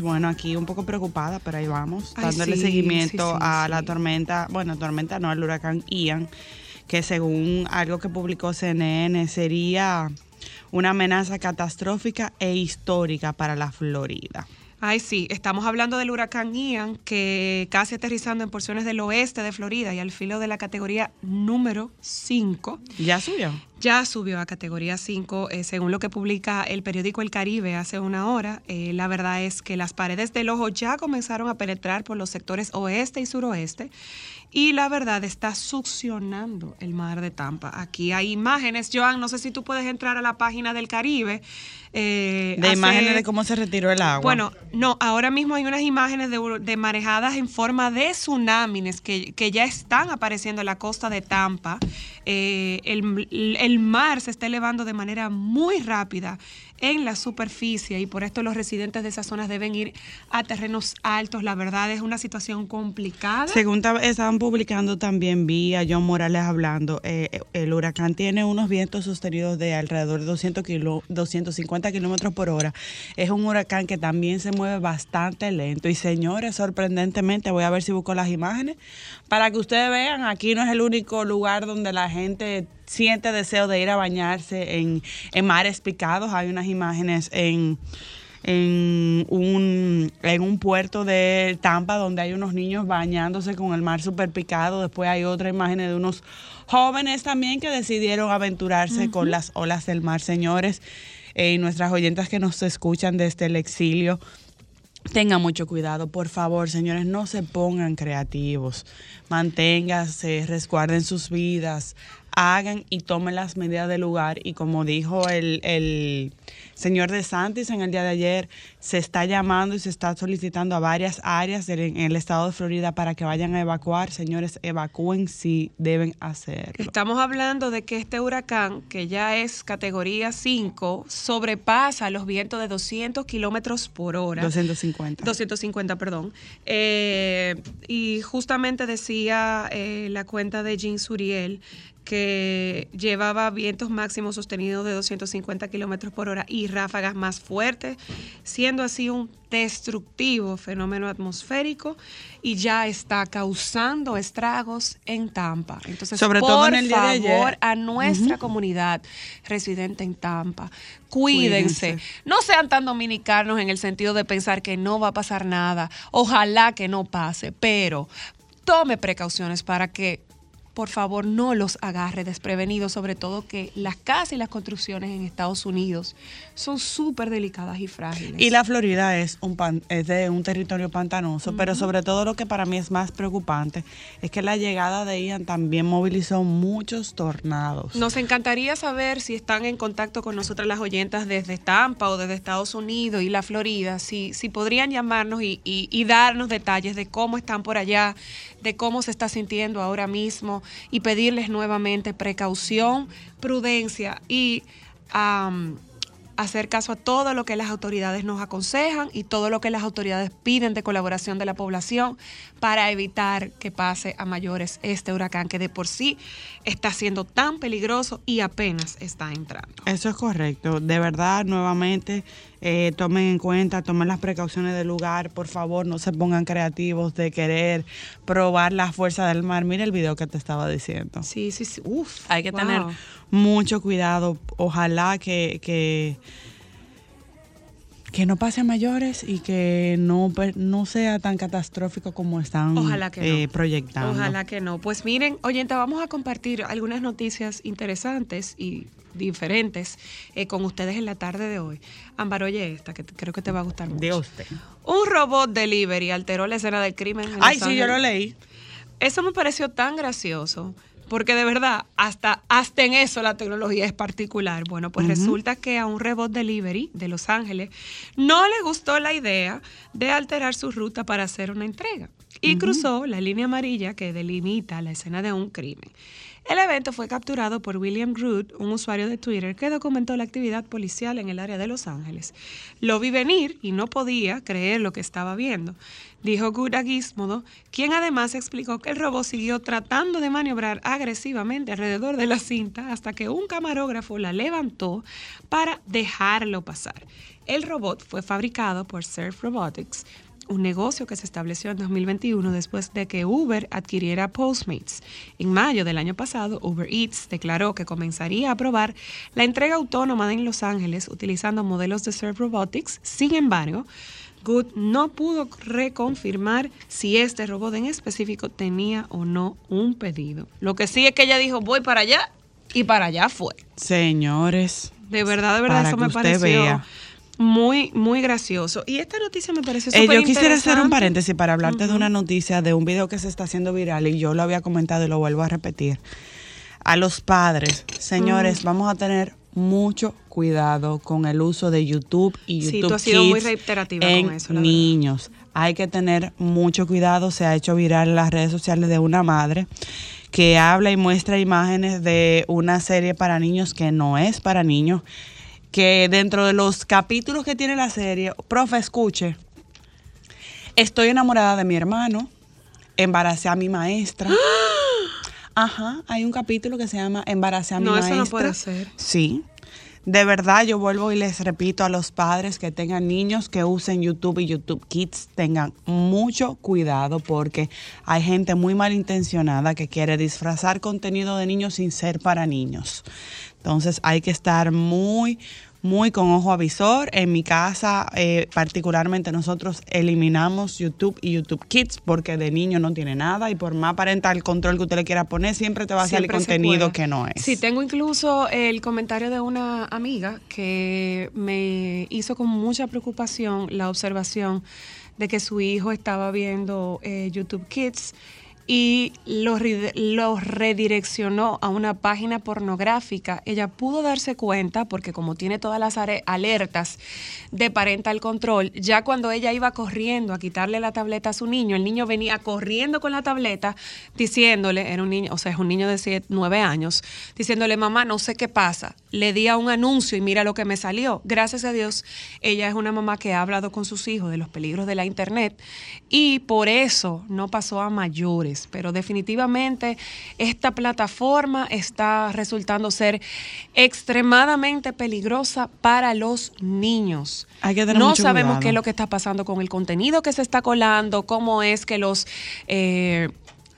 Bueno, aquí un poco preocupada, pero ahí vamos, Ay, dándole sí, seguimiento sí, sí, a la tormenta, bueno, tormenta no, al huracán Ian, que según algo que publicó CNN sería una amenaza catastrófica e histórica para la Florida. Ay, sí, estamos hablando del huracán Ian, que casi aterrizando en porciones del oeste de Florida y al filo de la categoría número 5. ¿Ya subió? Ya subió a categoría 5, eh, según lo que publica el periódico El Caribe hace una hora. Eh, la verdad es que las paredes del ojo ya comenzaron a penetrar por los sectores oeste y suroeste y la verdad está succionando el mar de Tampa. Aquí hay imágenes, Joan, no sé si tú puedes entrar a la página del Caribe. eh, De hace- imágenes de cómo se retiró el agua. bueno, no, ahora mismo hay unas imágenes de, de marejadas en forma de tsunamis que, que ya están apareciendo en la costa de Tampa. Eh, el, el mar se está elevando de manera muy rápida en la superficie y por esto los residentes de esas zonas deben ir a terrenos altos. La verdad es una situación complicada. Según ta- estaban publicando también, vi a John Morales hablando, eh, el huracán tiene unos vientos sostenidos de alrededor de 200 kilo- 250 kilómetros por hora. Es un huracán que también se mueve bastante lento. Y señores, sorprendentemente, voy a ver si busco las imágenes, para que ustedes vean, aquí no es el único lugar donde la gente siente deseo de ir a bañarse en, en mares picados. Hay unas imágenes en en un, en un puerto de Tampa donde hay unos niños bañándose con el mar super picado. Después hay otra imagen de unos jóvenes también que decidieron aventurarse con las olas del mar. Señores, eh, y nuestras oyentas que nos escuchan desde el exilio, Tengan mucho cuidado, por favor, señores, no se pongan creativos. Manténganse, resguarden sus vidas, hagan y tomen las medidas del lugar. Y como dijo el, el señor de Santis en el día de ayer, se está llamando y se está solicitando a varias áreas del- en el estado de Florida para que vayan a evacuar. Señores, evacúen si deben hacerlo. Estamos hablando de que este huracán, que ya es categoría 5, sobrepasa los vientos de 200 kilómetros por hora. 250. 250, perdón. Eh, y justamente decía eh, la cuenta de Jean Suriel que llevaba vientos máximos sostenidos de 250 kilómetros por hora y ráfagas más fuertes, siendo así un destructivo fenómeno atmosférico y ya está causando estragos en Tampa. Entonces, Sobre por todo en el día de favor, ayer. a nuestra comunidad residente en Tampa, cuídense. Cuídense. No sean tan dominicanos en el sentido de pensar que no va a pasar nada. Ojalá que no pase, pero tome precauciones para que por favor no los agarre desprevenidos, sobre todo que las casas y las construcciones en Estados Unidos son súper delicadas y frágiles. Y la Florida es un pan- es de un territorio pantanoso, pero sobre todo lo que para mí es más preocupante es que la llegada de Ian también movilizó muchos tornados. Nos encantaría saber si están en contacto con nosotras las oyentas desde Tampa o desde Estados Unidos y la Florida, si, si podrían llamarnos y, y- y darnos detalles de cómo están por allá, de cómo se está sintiendo ahora mismo y pedirles nuevamente precaución, prudencia y hacer caso a todo lo que las autoridades nos aconsejan y todo lo que las autoridades piden de colaboración de la población para evitar que pase a mayores este huracán que de por sí está siendo tan peligroso y apenas está entrando. Eso es correcto. De verdad, nuevamente, eh, tomen en cuenta, tomen las precauciones del lugar. Por favor, no se pongan creativos de querer probar la fuerza del mar. Mira el video que te estaba diciendo. Sí, sí, sí. Uf, Hay que wow. tener mucho cuidado. Ojalá que, que que no pase a mayores y que no, per- no sea tan catastrófico como están Ojalá que eh, proyectando. Ojalá que no. Pues miren, oyente, vamos a compartir algunas noticias interesantes y diferentes eh, con ustedes en la tarde de hoy. Ámbar, oye esta, que creo que te va a gustar mucho. Dios te. Un robot delivery alteró la escena del crimen. en Ay, sí, yo lo leí. Eso me pareció tan gracioso. Porque de verdad, hasta, hasta en eso la tecnología es particular. Bueno, pues resulta que a un robot delivery de Los Ángeles no le gustó la idea de alterar su ruta para hacer una entrega y cruzó la línea amarilla que delimita la escena de un crimen. El evento fue capturado por William Root, un usuario de Twitter que documentó la actividad policial en el área de Los Ángeles. Lo vi venir y no podía creer lo que estaba viendo, dijo Good a quien además explicó que el robot siguió tratando de maniobrar agresivamente alrededor de la cinta hasta que un camarógrafo la levantó para dejarlo pasar. El robot fue fabricado por Surf Robotics, un negocio que se estableció en 2021 después de que Uber adquiriera Postmates. En mayo del año pasado, Uber Eats declaró que comenzaría a probar la entrega autónoma en Los Ángeles utilizando modelos de Surf Robotics. Sin embargo, Good no pudo reconfirmar si este robot en específico tenía o no un pedido. Lo que sí es que ella dijo, voy para allá y para allá fue. Señores. De verdad, de verdad, eso me pareció vea. Muy, muy gracioso. Y esta noticia me pareció Eh, súper yo quisiera hacer un paréntesis para hablarte de una noticia de un video que se está haciendo viral y yo lo había comentado y lo vuelvo a repetir. A los padres, señores, vamos a tener mucho cuidado con el uso de YouTube y Sí, YouTube tú has sido muy Kids reiterativa con en eso, la verdad. niños. Hay que tener mucho cuidado. Se ha hecho viral en las redes sociales de una madre que habla y muestra imágenes de una serie para niños que no es para niños. Que dentro de los capítulos que tiene la serie, profe, escuche, estoy enamorada de mi hermano, embaracé a mi maestra. Ajá, hay un capítulo que se llama Embaracé a mi No, eso maestra. no puede ser. Sí. De verdad, yo vuelvo y les repito a los padres que tengan niños que usen YouTube y YouTube Kids, tengan mucho cuidado porque hay gente muy malintencionada que quiere disfrazar contenido de niños sin ser para niños. Entonces hay que estar muy, muy con ojo avisor. En mi casa, eh, particularmente nosotros eliminamos YouTube y YouTube Kids porque de niño no tiene nada y por más parental control que usted le quiera poner, siempre te va a salir contenido puede. que no es. Sí, tengo incluso el comentario de una amiga que me hizo con mucha preocupación la observación de que su hijo estaba viendo eh, YouTube Kids y lo, ride- lo redireccionó a una página pornográfica. Ella pudo darse cuenta, porque como tiene todas las alertas de parental control, ya cuando ella iba corriendo a quitarle la tableta a su niño, el niño venía corriendo con la tableta diciéndole, era un niño, o sea, es un niño de 7, 9 años, diciéndole, mamá, no sé qué pasa. Le di a un anuncio y mira lo que me salió. Gracias a Dios, ella es una mamá que ha hablado con sus hijos de los peligros de la internet y por eso no pasó a mayores. Pero definitivamente esta plataforma está resultando ser extremadamente peligrosa para los niños. Hay que tener no mucho sabemos cuidado. qué es lo que está pasando con el contenido que se está colando, cómo es que los eh,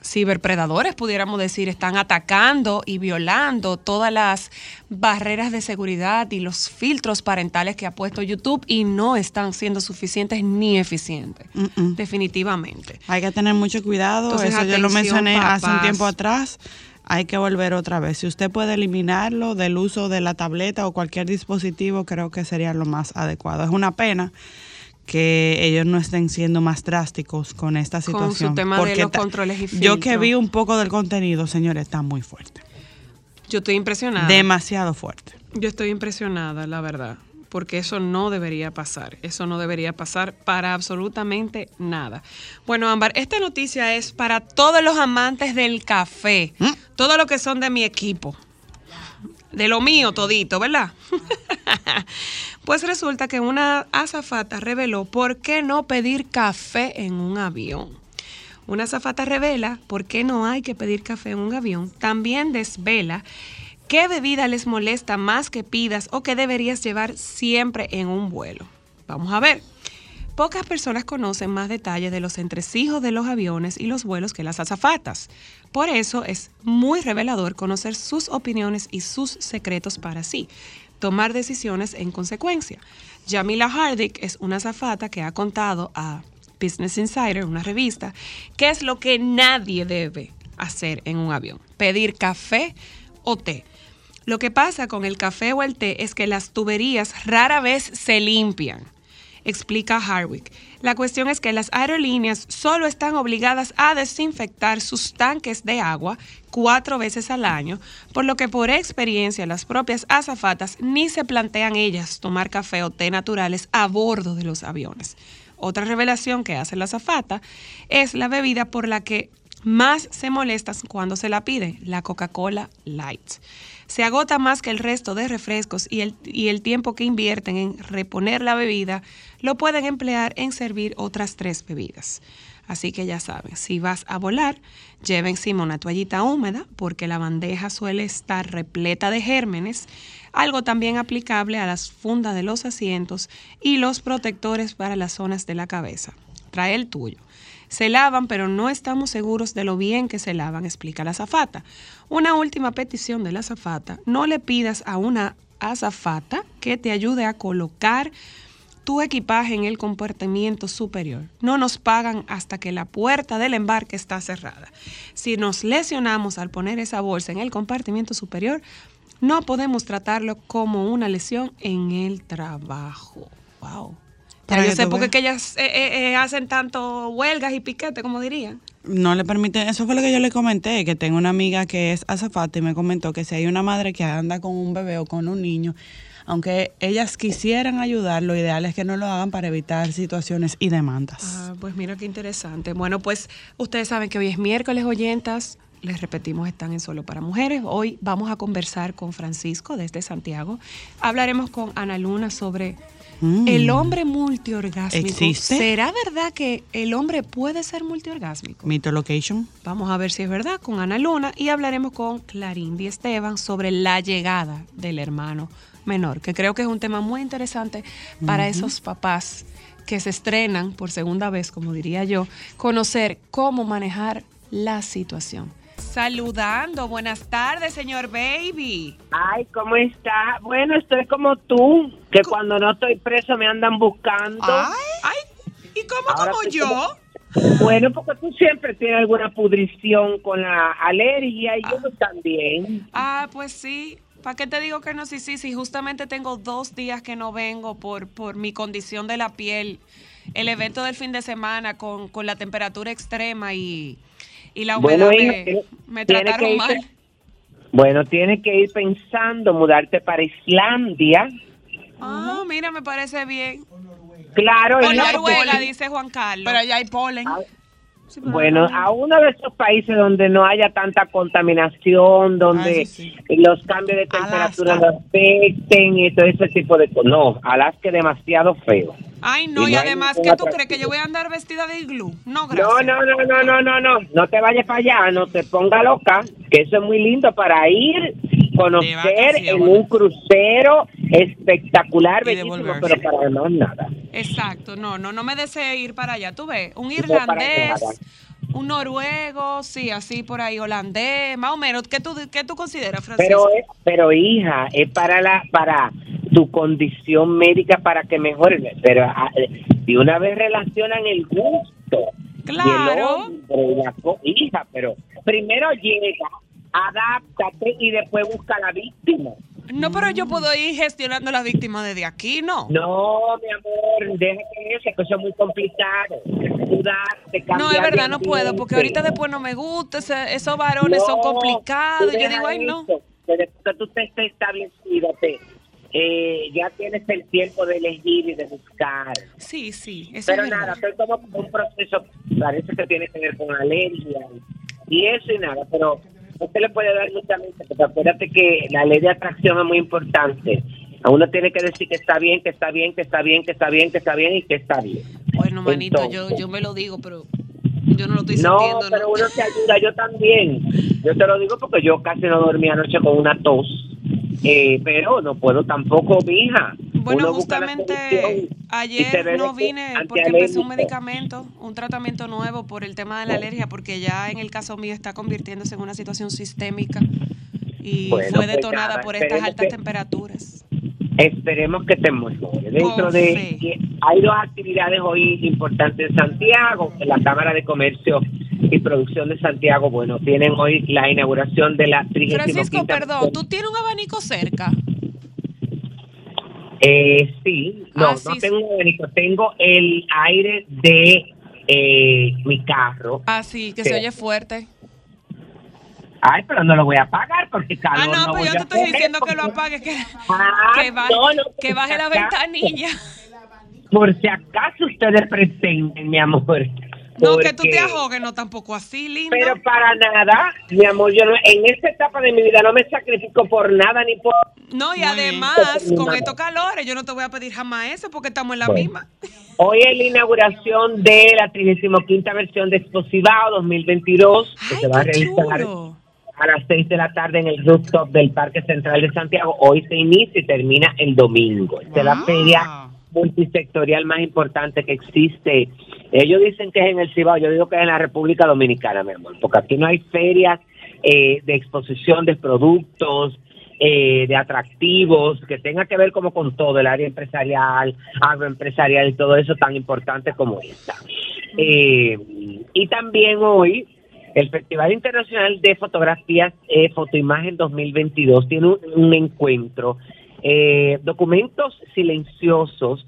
ciberpredadores, pudiéramos decir, están atacando y violando todas las barreras de seguridad y los filtros parentales que ha puesto YouTube y no están siendo suficientes ni eficientes. Definitivamente. Hay que tener mucho cuidado, Entonces, eso yo lo atención, mencioné hace un tiempo atrás. Hay que volver otra vez. Si usted puede eliminarlo del uso de la tableta o cualquier dispositivo, creo que sería lo más adecuado. Es una pena que ellos no estén siendo más drásticos con esta Con su situación. tema de los ta- controles y Yo que vi un poco del contenido, señores, está muy fuerte. Yo estoy impresionada. Demasiado fuerte. Yo estoy impresionada, la verdad, porque eso no debería pasar. Eso no debería pasar para absolutamente nada. Bueno, Ámbar, esta noticia es para todos los amantes del café, ¿Mm? todos los que son de mi equipo. De lo mío todito, ¿verdad? pues resulta que una azafata reveló por qué no pedir café en un avión. Una azafata revela por qué no hay que pedir café en un avión. También desvela qué bebida les molesta más que pidas o que deberías llevar siempre en un vuelo. Vamos a ver. Pocas personas conocen más detalles de los entresijos de los aviones y los vuelos que las azafatas. Por eso es muy revelador conocer sus opiniones y sus secretos para sí, tomar decisiones en consecuencia. Jamila Hardick es una azafata que ha contado a Business Insider, una revista, qué es lo que nadie debe hacer en un avión. Pedir café o té. Lo que pasa con el café o el té es que las tuberías rara vez se limpian explica Harwick. La cuestión es que las aerolíneas solo están obligadas a desinfectar sus tanques de agua cuatro veces al año, por lo que por experiencia las propias azafatas ni se plantean ellas tomar café o té naturales a bordo de los aviones. Otra revelación que hace la azafata es la bebida por la que más se molestan cuando se la pide, la Coca-Cola Light se agota más que el resto de refrescos y el, y el tiempo que invierten en reponer la bebida lo pueden emplear en servir otras tres bebidas. Así que ya saben, si vas a volar, lleva encima una toallita húmeda porque la bandeja suele estar repleta de gérmenes, algo también aplicable a las fundas de los asientos y los protectores para las zonas de la cabeza. Trae el tuyo. Se lavan, pero no estamos seguros de lo bien que se lavan, explica la azafata. Una última petición de la azafata, no le pidas a una azafata que te ayude a colocar tu equipaje en el compartimiento superior. No nos pagan hasta que la puerta del embarque está cerrada. Si nos lesionamos al poner esa bolsa en el compartimiento superior, no podemos tratarlo como una lesión en el trabajo. Wow. Para yo sé por qué ellas eh, eh, eh, hacen tanto huelgas y piquetes, como dirían. No le permiten, eso fue lo que yo le comenté, que tengo una amiga que es azafata y me comentó que si hay una madre que anda con un bebé o con un niño, aunque ellas quisieran ayudar, lo ideal es que no lo hagan para evitar situaciones y demandas. Ah, pues mira qué interesante. Bueno, pues ustedes saben que hoy es miércoles, oyentas. Les repetimos, están en Solo para Mujeres. Hoy vamos a conversar con Francisco desde Santiago. Hablaremos con Ana Luna sobre Mm. el hombre multiorgásmico. ¿Existe? ¿Será verdad que el hombre puede ser multiorgásmico? Mito Location. Vamos a ver si es verdad con Ana Luna y hablaremos con Clarindi Esteban sobre la llegada del hermano menor, que creo que es un tema muy interesante para esos papás que se estrenan por segunda vez, como diría yo, conocer cómo manejar la situación. Saludando, buenas tardes, señor Baby. Ay, ¿cómo está? Bueno, estoy como tú, que cuando no estoy preso me andan buscando. Ay, ay, ¿y cómo Ahora como yo? Bueno, porque tú siempre tienes alguna pudrición con la alergia y yo también. Ah, pues sí. ¿Para qué te digo que no? Sí, sí, sí. Justamente tengo dos días que no vengo por, por mi condición de la piel. El evento del fin de semana con, con la temperatura extrema y, y la humedad Bueno, me, tiene- me trataron que irte- mal. Bueno, tienes que ir pensando mudarte para Islandia. Ah, mira, me parece bien. Claro, hija, Noruega, porque- dice Juan Carlos. Pero allá hay polen. Sí, pero Bueno, no- a uno de esos países donde no haya tanta contaminación, donde Ah, sí, los cambios de temperatura Alaska. no afecten y todo ese tipo de cosas. No, Alaska es demasiado feo. Ay, no, y no además, ¿qué tú crees? ¿Que yo voy a andar vestida de iglú? No, gracias. No, no, no, no, no, no, no, no te vayas para allá, no te ponga loca, que eso es muy lindo para ir, conocer en un crucero espectacular, bellísimo, pero para más nada. Exacto, no, no, no me desee ir para allá. Tú ves, un No, irlandés, un noruego, sí, así por ahí, holandés, más o menos. ¿Qué tú, qué tú consideras, Francisco? Pero, pero hija, es para la, para tu condición médica para que mejores, pero ah, eh, de una vez relacionan el gusto. y el Claro. hombre hija, pero primero llega, adáptate y después busca la víctima. No, pero yo puedo ir gestionando las víctimas desde aquí, ¿no? No, mi amor, deja que eso, que eso es muy complicado. No, es verdad, no puedo, porque ahorita después no me gusta, esos varones son complicados. Yo digo, ay, no. que después que tú te estés establecido, te- eh, ya tienes el tiempo de elegir y de buscar. Sí, sí, eso Pero es nada, estoy como un proceso, parece que tiene que ver con alergia y, y eso y nada, pero no se le puede dar mucha mente, porque acuérdate que la ley de atracción es muy importante. A uno tiene que decir que está bien, que está bien, que está bien, que está bien, que está bien y que está bien. Bueno, manito, yo, yo me lo digo, pero yo no lo estoy No, sintiendo. pero ¿no? uno te ayuda, yo también. Yo te lo digo porque yo casi no dormí anoche con una tos. Eh, pero no puedo tampoco, mija. Bueno, Uno justamente ayer no vine porque empecé un medicamento, un tratamiento nuevo por el tema de la alergia, porque ya en el caso mío está convirtiéndose en una situación sistémica y Bueno, fue pues detonada nada, por estas altas que- temperaturas. Esperemos que te mejore. Dentro de que hay dos actividades hoy importantes en Santiago, en la Cámara de Comercio y Producción de Santiago, bueno, tienen hoy la inauguración de la 35 Francisco, perdón, ¿tú tienes un abanico cerca? Eh, sí, no, Ah, no tengo un abanico, tengo el aire de eh, mi carro. Ah, sí, que se oye fuerte. Ay, pero no lo voy a apagar porque Ah, calor no, no pero voy yo te estoy diciendo que lo apagues, que, Ah, que baje, no, no, que baje si la acaso. ventanilla. Por si acaso ustedes pretenden, mi amor. No, que tú te ahogues, no tampoco así, lindo. Pero para nada, mi amor, yo no, en esta etapa de mi vida no me sacrifico por nada ni por... No, y además, con estos calores, yo no te voy a pedir jamás eso porque estamos en la Bueno. misma. Hoy es la inauguración de la 35 versión de Exposivao 2022, que Ay, se va a realizar chulo. A las 6 de la tarde en el rooftop del Parque Central de Santiago. Hoy se inicia y termina el domingo. Esta es la Wow. feria multisectorial más importante que existe. Ellos dicen que es en el Cibao, yo digo que es en la República Dominicana, mi amor, porque aquí no hay ferias eh, de exposición de productos, eh, de atractivos, que tenga que ver como con todo, el área empresarial, agroempresarial y todo eso tan importante como esta. Eh, y también hoy el Festival Internacional de Fotografías eh, Fotoimagen 2022 tiene un, encuentro, eh, documentos silenciosos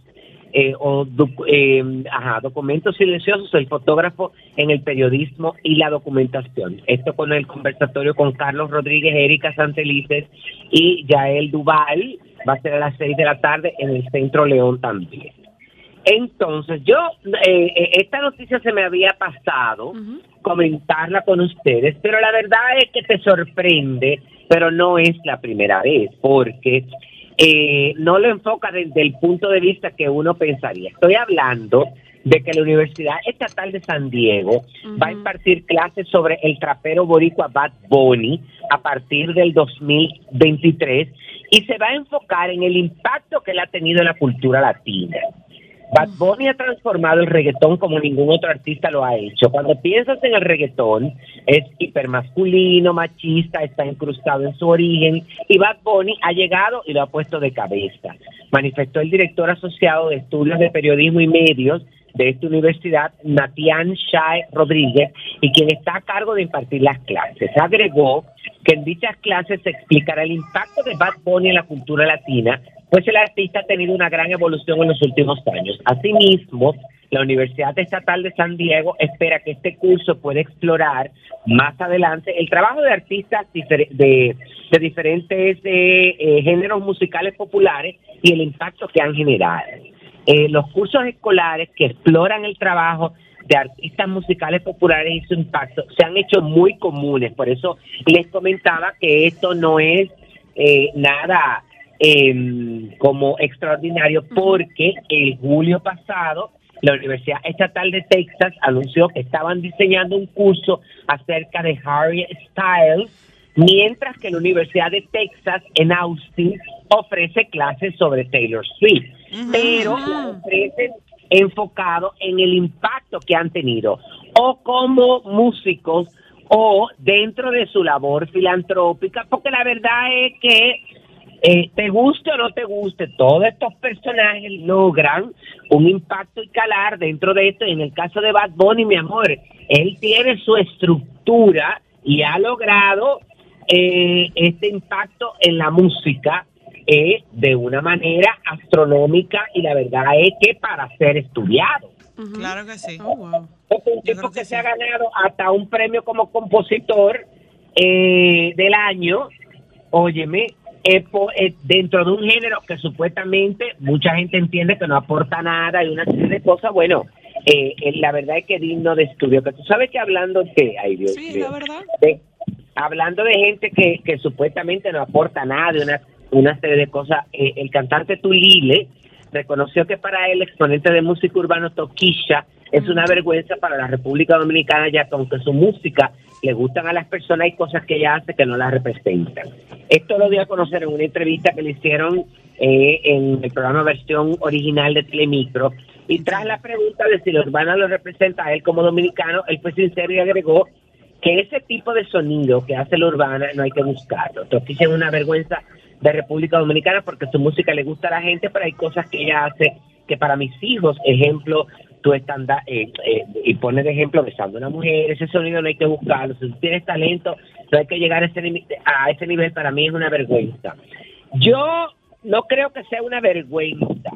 eh, o docu- eh, ajá, documentos silenciosos, el fotógrafo en el periodismo y la documentación. Esto con el conversatorio con Carlos Rodríguez, Erika Santelices y Yael Duval, va a ser a las seis de la tarde en el Centro León también. Entonces, yo, eh, eh, esta noticia se me había pasado comentarla con ustedes, pero la verdad es que te sorprende, pero no es la primera vez, porque eh, no lo enfoca desde el punto de vista que uno pensaría. Estoy hablando de que la Universidad Estatal de San Diego va a impartir clases sobre el trapero boricua Bad Bunny a partir del 2023 y se va a enfocar en el impacto que él ha tenido en la cultura latina. Bad Bunny ha transformado el reggaetón como ningún otro artista lo ha hecho. Cuando piensas en el reggaetón, es hipermasculino, machista, está incrustado en su origen y Bad Bunny ha llegado y lo ha puesto de cabeza. Manifestó el director asociado de estudios de periodismo y medios de esta universidad, Natian Shai Rodríguez, y quien está a cargo de impartir las clases. Agregó que en dichas clases se explicará el impacto de Bad Bunny en la cultura latina, pues el artista ha tenido una gran evolución en los últimos años. Asimismo, la Universidad Estatal de San Diego espera que este curso pueda explorar más adelante el trabajo de artistas de diferentes eh, eh, géneros musicales populares y el impacto que han generado. Eh, los cursos escolares que exploran el trabajo de artistas musicales populares y su impacto se han hecho muy comunes. Por eso les comentaba que esto no es eh, nada eh, como extraordinario, porque el julio pasado la Universidad Estatal de Texas anunció que estaban diseñando un curso acerca de Harry Styles, mientras que la Universidad de Texas en Austin ofrece clases sobre Taylor Swift, pero la ofrecen enfocado en el impacto que han tenido o como músicos o dentro de su labor filantrópica, porque la verdad es que eh, te guste o no te guste, todos estos personajes logran un impacto y calar dentro de esto. Y en el caso de Bad Bunny, mi amor, él tiene su estructura y ha logrado eh, este impacto en la música eh, de una manera astronómica y la verdad es que para ser estudiado. Claro que sí. Oh, wow. Es un Yo tipo que, se ha ganado hasta un premio como compositor eh, del año, óyeme, eh, po- eh, dentro de un género que supuestamente mucha gente entiende que no aporta nada y una serie de cosas, bueno, eh, eh, la verdad es que digno de estudio. Que tú sabes que hablando de, ay Dios Sí, la verdad. de- hablando de gente que, que supuestamente no aporta nada, de una, una serie de cosas, eh, el cantante Tulile reconoció que para él, exponente de música urbano Toquilla, es una vergüenza para la República Dominicana, ya que aunque su música le gustan a las personas, hay cosas que ella hace que no la representan. Esto lo dio a conocer en una entrevista que le hicieron eh, en el programa versión original de Telemicro. Y tras la pregunta de si la urbana lo representa a él como dominicano, él fue sincero y agregó que ese tipo de sonido que hace la urbana no hay que buscarlo. Entonces es una vergüenza de República Dominicana porque su música le gusta a la gente, pero hay cosas que ella hace que para mis hijos, ejemplo, tú estás eh, eh, y pones de ejemplo besando a una mujer, ese sonido no hay que buscarlo. Si tú tienes talento, no hay que llegar a ese, a ese nivel, para mí es una vergüenza. Yo no creo que sea una vergüenza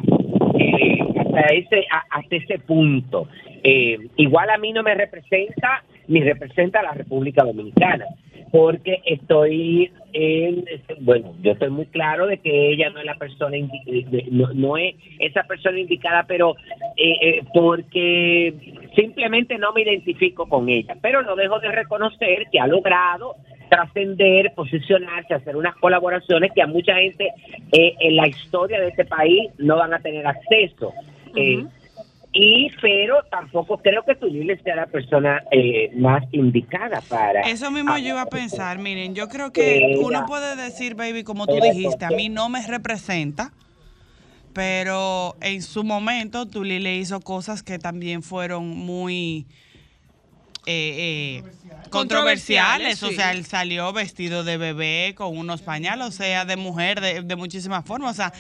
eh, hasta ese hasta ese punto. Eh, igual a mí no me representa ni representa a la República Dominicana, porque estoy en, bueno, yo estoy muy claro de que ella no es la persona, de- no, es esa persona indicada, pero eh, eh, porque simplemente no me identifico con ella, pero no dejo de reconocer que ha logrado trascender, posicionarse, hacer unas colaboraciones que a mucha gente eh, en la historia de este país no van a tener acceso. Eh, y pero tampoco creo que Tulile sea la persona eh, más indicada para Eso mismo yo iba a pensar, miren, yo creo que Ella- uno puede decir, baby, como tú dijiste, a mí no me representa, pero en su momento Tuli le hizo cosas que también fueron muy eh, eh, controversiales, Controversiales, o sea, él salió vestido de bebé con unos pañales, o sea, de mujer de, de muchísimas formas, o sea,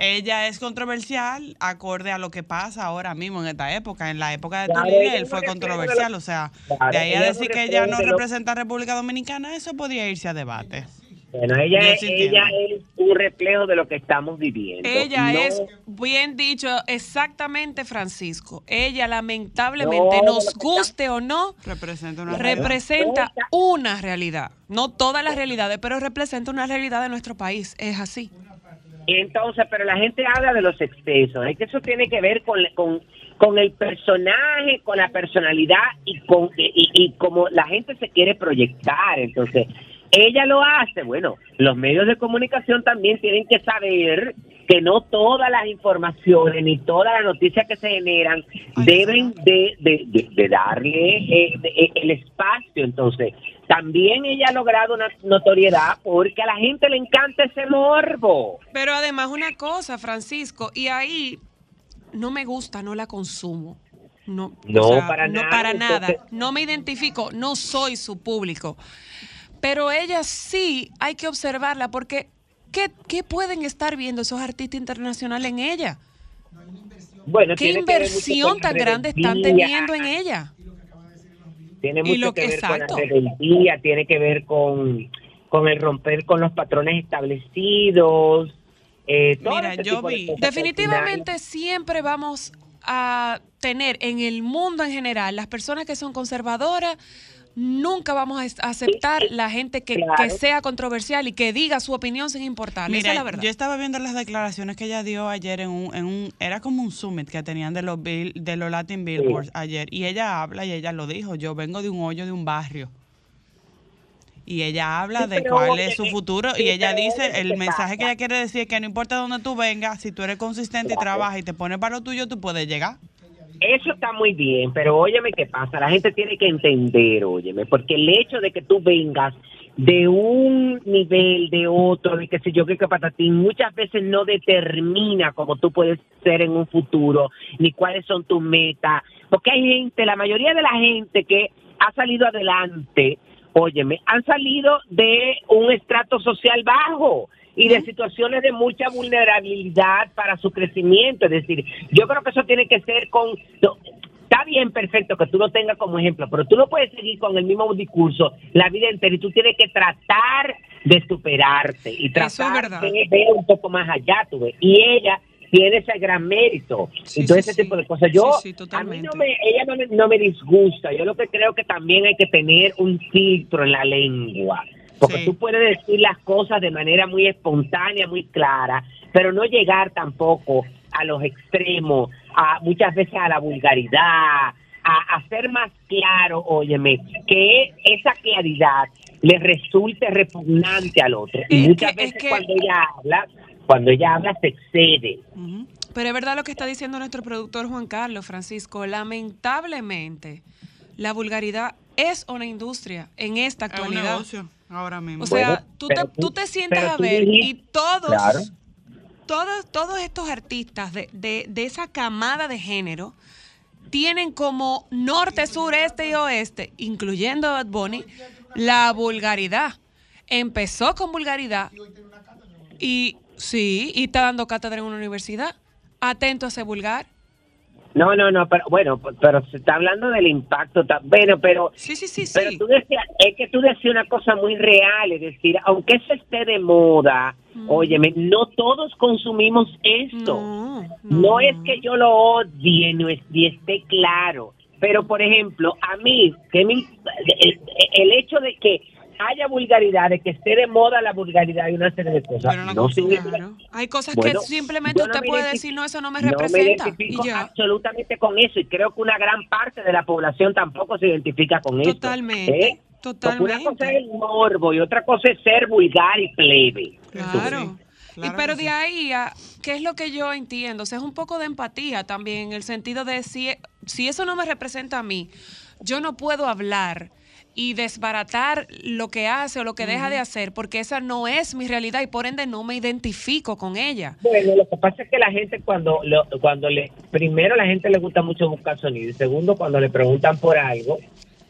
ella es controversial acorde a lo que pasa ahora mismo en esta época. En la época de Claro, él fue controversial, o sea, Claro, de ahí a decir que ella no representa a República Dominicana, eso podría irse a debate. Bueno, ella, sí ella es un reflejo de lo que estamos viviendo. Ella No- es, bien dicho, exactamente Francisco. Ella lamentablemente, No, nos guste o no, Representa una realidad. representa una realidad. No todas las realidades, pero representa una realidad de nuestro país. Es así. Entonces, pero la gente habla de los excesos, es que eso tiene que ver con, con, con el personaje, con la personalidad y con y, y como la gente se quiere proyectar. Entonces, ella lo hace. Bueno, los medios de comunicación también tienen que saber que no todas las informaciones ni todas las noticias que se generan deben de, de, de- de darle eh, eh, el espacio. Entonces, también ella ha logrado una notoriedad porque a la gente le encanta ese morbo. Pero además una cosa, Francisco, y ahí no me gusta, no la consumo. No, No, o sea, para no nada, para nada. entonces- No me identifico, no soy su público. Pero ella sí hay que observarla porque ¿qué, qué pueden estar viendo esos artistas internacionales en ella? ¿Qué inversión tan grande están teniendo en ella? Tiene mucho lo que que- ver exacto. con la rebeldía, tiene que ver con, con el romper con los patrones establecidos. Eh, Mira, yo de vi- Definitivamente siempre vamos a tener en el mundo en general las personas que son conservadoras. Nunca vamos a aceptar la gente que, Claro. que sea controversial y que diga su opinión sin importarle. Esa Mira, es la verdad. yo estaba viendo las declaraciones que ella dio ayer en un, en un era como un summit que tenían de los bill- de los Latin Billboards ayer y ella habla y ella lo dijo, yo vengo de un hoyo de un barrio. Y ella habla Sí, de cuál es su eh, futuro sí, y ella dice, el ¿qué mensaje que ella quiere decir es que no importa dónde tú vengas, si tú eres consistente y trabajas y te pones para lo tuyo, tú puedes llegar. Eso está muy bien, pero óyeme qué pasa, la gente tiene que entender, óyeme, porque el hecho de que tú vengas de un nivel, de otro, de qué sé yo, qué patatín, muchas veces no determina cómo tú puedes ser en un futuro, ni cuáles son tus metas, porque hay gente, la mayoría de la gente que ha salido adelante, óyeme, han salido de un estrato social bajo y de situaciones de mucha vulnerabilidad para su crecimiento. Es decir, yo creo que eso tiene que ser con... no, Está bien, perfecto, que tú lo tengas como ejemplo, pero tú no puedes seguir con el mismo discurso la vida entera y tú tienes que tratar de superarte y es tratar de ver un poco más allá, tú ves. Y ella tiene ese gran mérito Sí, y todo sí, ese tipo de cosas. Yo, a mí no me, ella no me, no me disgusta. Yo lo que creo que también hay que tener un filtro en la lengua. Porque Sí. tú puedes decir las cosas de manera muy espontánea, muy clara, pero no llegar tampoco a los extremos, a muchas veces a la vulgaridad, a, a ser más claro, óyeme, que esa claridad le resulte repugnante al otro. Y muchas que- es veces que- cuando ella habla, cuando ella habla se excede. Pero es verdad lo que está diciendo nuestro productor Juan Carlos, Francisco. Lamentablemente, la vulgaridad es una industria en esta Es un actualidad. negocio ahora mismo. O sea, Bueno, tú, te, tú- tú te sientas a ver y todos, Claro. todos, todos estos artistas de, de, de esa camada de género tienen como norte, sur, este y oeste, incluyendo a Bad Bunny, la vulgaridad. Empezó con vulgaridad y sí, y está dando cátedra en una universidad. Atento a ser vulgar. No, no, no, pero bueno, pero se está hablando del impacto. Bueno, pero Sí, sí, sí, Pero sí. tú decías, es que tú decías una cosa muy real, es decir, aunque eso esté de moda, óyeme, no todos consumimos esto. No, No es que yo lo odie no es, y esté claro, pero por ejemplo, a mí, que mi- el, el hecho de que haya vulgaridad, de que esté de moda la vulgaridad y una serie de cosas, Pero no no significa- Claro. Hay cosas Bueno, que simplemente no usted me puede identifico- decir, no, eso no me no representa. identifico y ya. absolutamente con eso y creo que una gran parte de la población tampoco se identifica con eso. Totalmente, ¿eh? Porque una totalmente. cosa es el morbo y otra cosa es ser vulgar y plebe. Claro. Y pero de sí. ahí a, ¿qué es lo que yo entiendo? O sea, es un poco de empatía también, en el sentido de si, si eso no me representa a mí, yo no puedo hablar y desbaratar lo que hace o lo que deja de hacer, porque esa no es mi realidad y por ende no me identifico con ella. Bueno, lo que pasa es que la gente cuando lo- cuando le primero la gente le gusta mucho buscar sonido y segundo cuando le preguntan por algo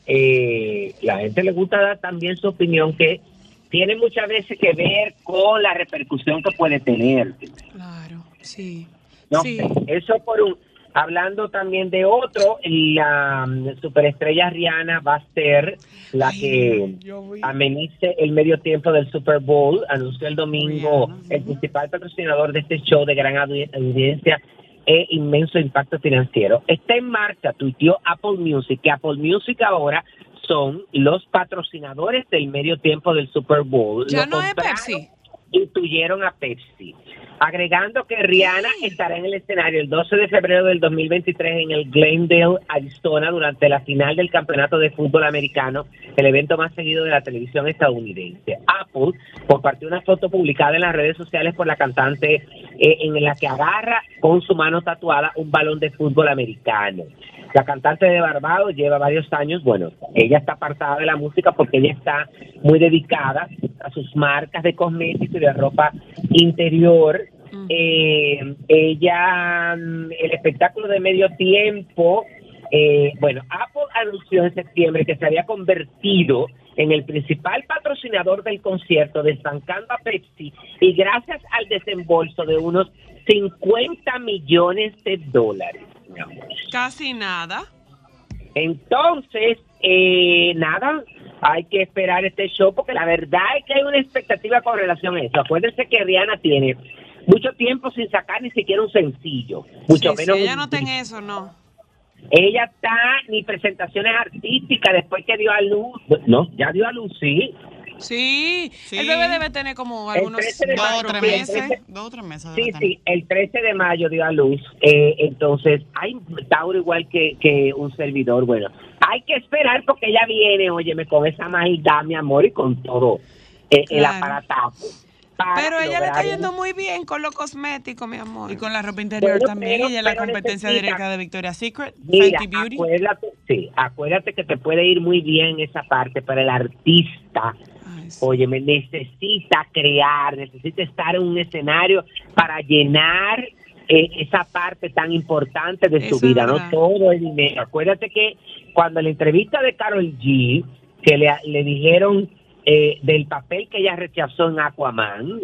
eh, la gente le gusta dar también su opinión que tiene muchas veces que ver con la repercusión que puede tener. Claro, sí. No, sí. eso por un. Hablando también de otro, la mm, superestrella Rihanna va a ser la que amenice el medio tiempo del Super Bowl. Anunció el domingo Rihanna, el principal patrocinador de este show de gran audi- audiencia e inmenso impacto financiero. Está en marcha, tuiteó Apple Music, que Apple Music ahora son los patrocinadores del medio tiempo del Super Bowl. Ya Lo no es compraron Pepsi. Intuyeron a Pepsi, agregando que Rihanna estará en el escenario el 12 de febrero del 2023 en el Glendale, Arizona, durante la final del Campeonato de Fútbol Americano, el evento más seguido de la televisión estadounidense. Apple compartió una foto publicada en las redes sociales por la cantante eh, en la que agarra con su mano tatuada un balón de fútbol americano. La cantante de Barbados lleva varios años, bueno, ella está apartada de la música porque ella está muy dedicada a sus marcas de cosméticos y de ropa interior. Eh, ella, mm, el espectáculo de medio tiempo, eh, bueno, Apple anunció en septiembre que se había convertido en el principal patrocinador del concierto, destancando a Pepsi y gracias al desembolso de unos 50 millones de dólares. Casi nada. Entonces, eh, nada, hay que esperar este show porque la verdad es que hay una expectativa con relación a eso. Acuérdense que Rihanna tiene mucho tiempo sin sacar ni siquiera un sencillo, mucho Sí, menos ella no tiene eso, no. Ella está ni presentaciones artísticas después que dio a luz. No, ya dio a luz, sí. Sí, Sí. el bebé debe tener como algunos 13 de Dos o tres meses. 13 Dos o tres meses. Sí, sí, el 13 de mayo dio a luz. Eh, entonces, hay Tauro igual que, que un servidor. Bueno, hay que esperar porque ella viene, óyeme, con esa maldad, mi amor, y con todo eh, el aparatazo. para Pero ella le está yendo muy bien con lo cosmético, mi amor. Y con la ropa interior Bueno, también. pero- ella es la competencia necesita- directa de Victoria's Secret, Mira, Fenty Beauty. acuérdate, sí, acuérdate que te puede ir muy bien esa parte, pero el artista, Sí. óyeme, necesita crear, necesita estar en un escenario para llenar eh, esa parte tan importante de su Eso vida, no todo es dinero. Acuérdate que cuando la entrevista de Carol G, que le, le dijeron eh, del papel que ella rechazó en Aquaman,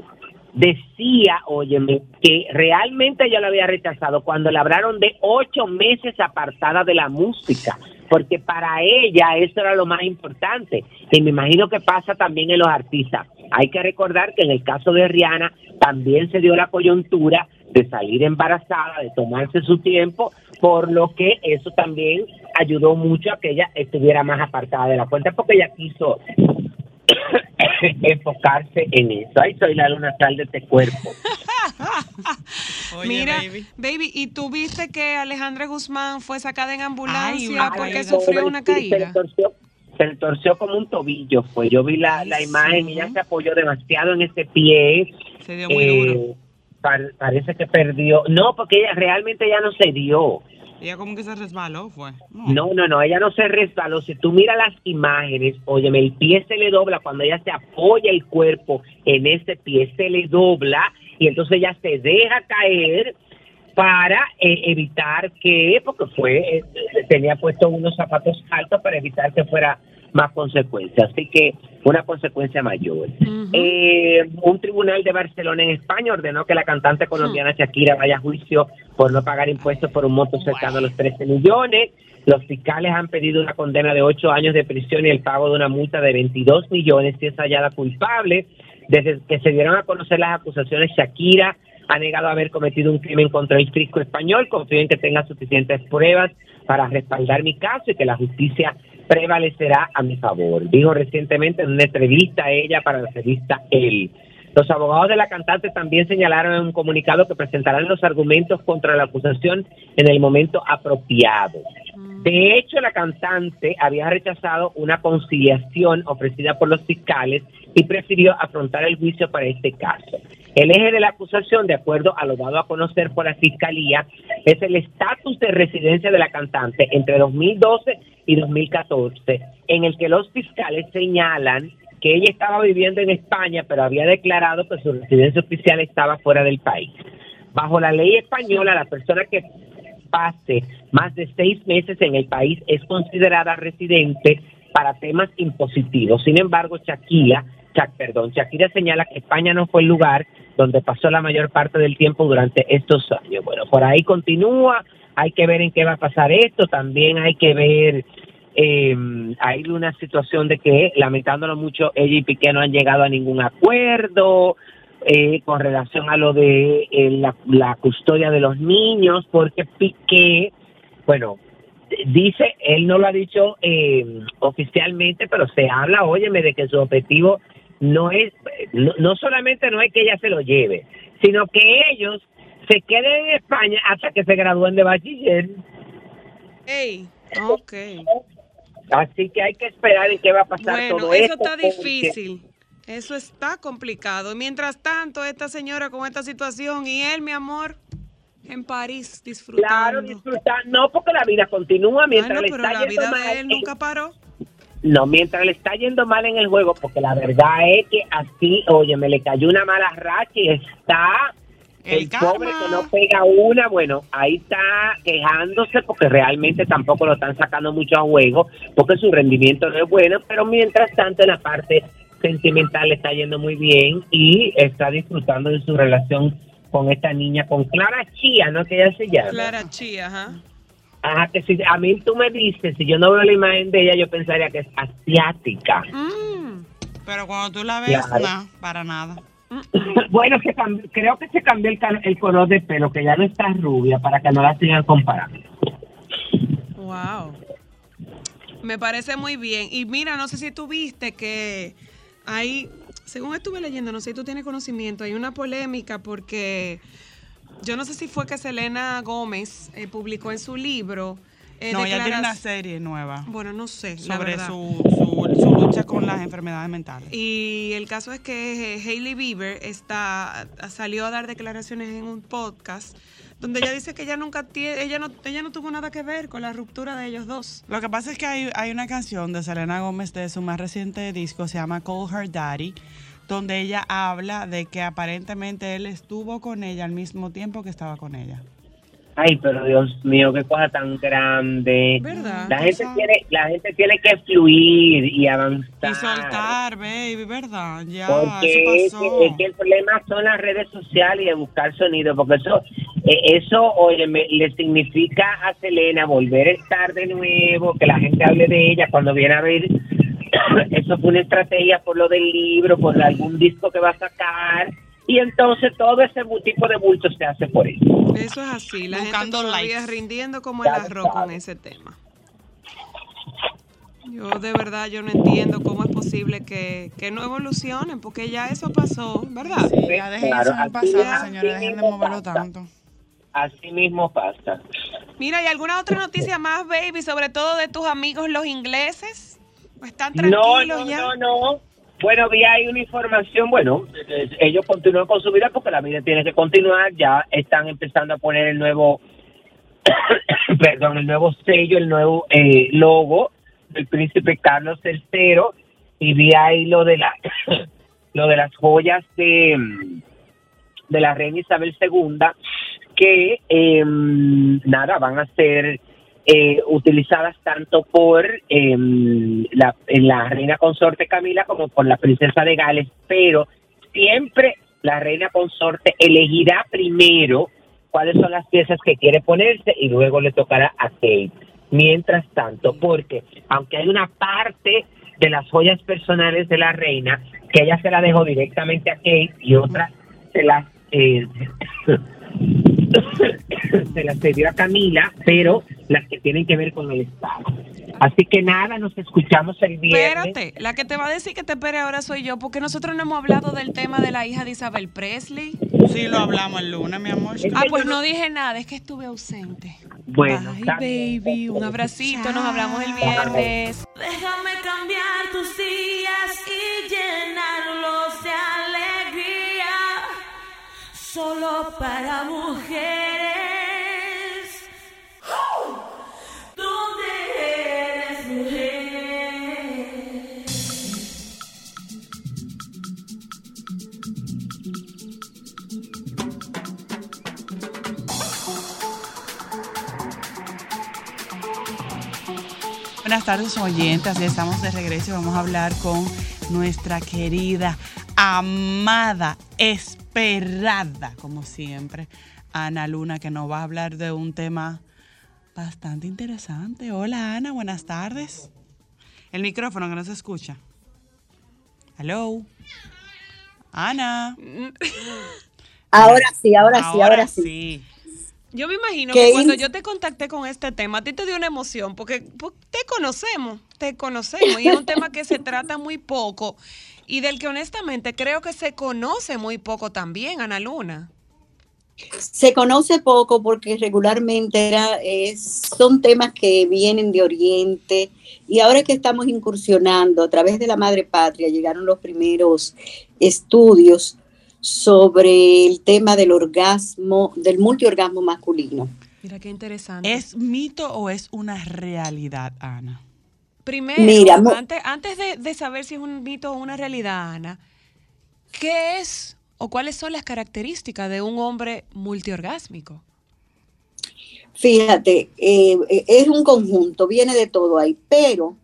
decía, óyeme, que realmente ella lo había rechazado cuando le hablaron de ocho meses apartada de la música, porque para ella eso era lo más importante. Y me imagino que pasa también en los artistas. Hay que recordar que en el caso de Rihanna también se dio la coyuntura de salir embarazada, de tomarse su tiempo, por lo que eso también ayudó mucho a que ella estuviera más apartada de la cuenta, porque ella quiso enfocarse en eso. Ay, soy la luna sal de este cuerpo. Oye, Mira, baby. baby. ¿y tú viste que Alejandra Guzmán fue sacada en ambulancia porque caída. sufrió una Sí, Se le caída? torció, se le torció como un tobillo, pues yo vi la, Ay, la imagen sí. y ella se apoyó demasiado en ese pie. Se dio muy Eh, duro. par- parece que perdió. No, porque ella realmente ya no se dio. Ella como que se resbaló, fue. No, no, no, ella no se resbaló. Si tú miras las imágenes, óyeme, el pie se le dobla cuando ella se apoya el cuerpo en ese pie, se le dobla y entonces ella se deja caer para eh, evitar que, porque fue, eh, tenía puesto unos zapatos altos para evitar que fuera más consecuencia. Así que una consecuencia mayor. Eh, un tribunal de Barcelona en España ordenó que la cantante colombiana Shakira vaya a juicio por no pagar impuestos por un monto cercano a los 13 millones. Los fiscales han pedido una condena de 8 años de prisión y el pago de una multa de 22 millones si es hallada culpable. Desde que se dieron a conocer las acusaciones, Shakira ha negado haber cometido un crimen contra el fisco español. Confío en que tenga suficientes pruebas para respaldar mi caso y que la justicia prevalecerá a mi favor. Dijo recientemente en una entrevista a ella para la revista El. Los abogados de la cantante también señalaron en un comunicado que presentarán los argumentos contra la acusación en el momento apropiado. De hecho, la cantante había rechazado una conciliación ofrecida por los fiscales y prefirió afrontar el juicio para este caso. El eje de la acusación, de acuerdo a lo dado a conocer por la Fiscalía, es el estatus de residencia de la cantante entre 2012 y 2014, en el que los fiscales señalan que ella estaba viviendo en España, pero había declarado que su residencia oficial estaba fuera del país. Bajo la ley española, la persona que pase más de seis meses en el país es considerada residente para temas impositivos. Sin embargo, Shakira, perdón, Shakira señala que España no fue el lugar donde pasó la mayor parte del tiempo durante estos años. Bueno, por ahí continúa, hay que ver en qué va a pasar esto, también hay que ver, eh, hay una situación de que, lamentándolo mucho, ella y Piqué no han llegado a ningún acuerdo eh, con relación a lo de eh, la, la custodia de los niños, porque Piqué, bueno, dice, él no lo ha dicho eh, oficialmente, pero se habla, óyeme, de que su objetivo no es, no, no solamente no es que ella se lo lleve, sino que ellos se queden en España hasta que se gradúen de bachiller. Ey, ok. Así que hay que esperar en qué va a pasar Bueno, todo eso esto. está porque- difícil. Eso está complicado. Mientras tanto, esta señora con esta situación y él, mi amor, en París disfrutando. Claro, disfrutar, no porque la vida continúa mientras no, le está la yendo vida mal. de él nunca paró. No, mientras le está yendo mal en el juego, porque la verdad es que así, oye, me le cayó una mala racha y está El el, pobre que no pega una, bueno, ahí está quejándose porque realmente tampoco lo están sacando mucho a juego, porque su rendimiento no es bueno, pero mientras tanto en la parte sentimental le está yendo muy bien y está disfrutando de su relación con esta niña, con Clara Chía, ¿no? Que ella se llama. Clara Chía, ajá. Ajá, que si a mí tú me dices, si yo no veo la imagen de ella, yo pensaría que es asiática. Mm. Pero cuando tú la ves, Claro. no, para nada. bueno, que creo que se cambió el, el color de pelo, que ya no está rubia, para que no la sigan comparando. Wow. Me parece muy bien. Y mira, no sé si tú viste que hay, según estuve leyendo, no sé si tú tienes conocimiento, hay una polémica porque yo no sé si fue que Selena Gómez eh, publicó en su libro. eh, no, ella tiene una serie nueva Bueno, no sé. sobre su, su lucha con las enfermedades mentales. Y el caso es que eh, Hailey Bieber está, salió a dar declaraciones en un podcast donde ella dice que ella nunca tiene, ella no, ella no tuvo nada que ver con la ruptura de ellos dos. Lo que pasa es que hay, hay una canción de Selena Gómez de su más reciente disco, se llama Call Her Daddy, donde ella habla de que aparentemente él estuvo con ella al mismo tiempo que estaba con ella. Ay, pero Dios mío, qué cosa tan grande. ¿Verdad? La gente tiene, la gente tiene que fluir y avanzar. Y soltar, baby, ¿verdad? Ya, Porque es eso que, pasó. es que el problema son las redes sociales y de buscar sonido, porque eso, eh, eso oye, me- le significa a Selena volver a estar de nuevo, que la gente hable de ella cuando viene a ver. Eso fue una estrategia por lo del libro, por algún disco que va a sacar. Y entonces todo ese tipo de bulto se hace por eso. Eso es así, la Buscando gente todavía likes. rindiendo como el arroz con ese tema. Yo de verdad yo no entiendo cómo es posible que, que no evolucionen, porque ya eso pasó, ¿verdad? Sí, ya dejen Claro, eso en el así pasado, es, señores, así dejen de mismo moverlo pasa. tanto. Así mismo pasa. Mira, ¿y alguna otra noticia más, baby, sobre todo de tus amigos los ingleses? ¿O ¿Están No, tranquilos no, ya? no, no. Bueno, vi ahí una información, bueno, eh, ellos continúan con su vida porque la vida tiene que continuar, ya están empezando a poner el nuevo, perdón, el nuevo sello, el nuevo eh, logo del príncipe Carlos III y vi ahí lo de la, lo de las joyas de, de la reina Isabel II que em, nada van a ser eh, utilizadas tanto por em, la, la reina consorte Camila como por la princesa de Gales, pero siempre la reina consorte elegirá primero cuáles son las piezas que quiere ponerse y luego le tocará a Kate. Mientras tanto, porque aunque hay una parte de las joyas personales de la reina que ella se la dejó directamente a Kate y otra se las eh, se las cedió a Camila, pero las que tienen que ver con el Estado. Así que nada, nos escuchamos el viernes. Espérate, la que te va a decir que te espere ahora soy yo, porque nosotros no hemos hablado del tema de la hija de Isabel Presley. Sí, lo hablamos el lunes, mi amor. Ah, pues no dije nada, es que estuve ausente. Bueno, bien. baby, un abracito, nos hablamos el viernes. Déjame cambiar tus días y llenarlos de alegría. Solo para mujeres. ¿Dónde eres mujer? Buenas tardes, oyentes. Ya estamos de regreso y vamos a hablar con nuestra querida, amada, esperada, como siempre, Ana Luna, que nos va a hablar de un tema bastante interesante. Hola, Ana, buenas tardes. El micrófono que no se escucha. Hello. Ana. Ahora sí, ahora, sí, ahora sí. sí. Yo me imagino ¿Qué que cuando yo te contacté con este tema, a ti te dio una emoción, porque, porque te conocemos, te conocemos, y es un tema que se trata muy poco, y del que honestamente creo que se conoce muy poco también, Ana Luna. Se conoce poco porque regularmente era, es, son temas que vienen de Oriente y ahora que estamos incursionando a través de la Madre Patria, llegaron los primeros estudios sobre el tema del orgasmo, del multiorgasmo masculino. Mira qué interesante. ¿Es mito o es una realidad, Ana? Primero, Mira, antes, antes de, de saber si es un mito o una realidad, Ana, ¿qué es o cuáles son las características de un hombre multiorgásmico? Fíjate, eh, eh, es un conjunto, viene de todo ahí, pero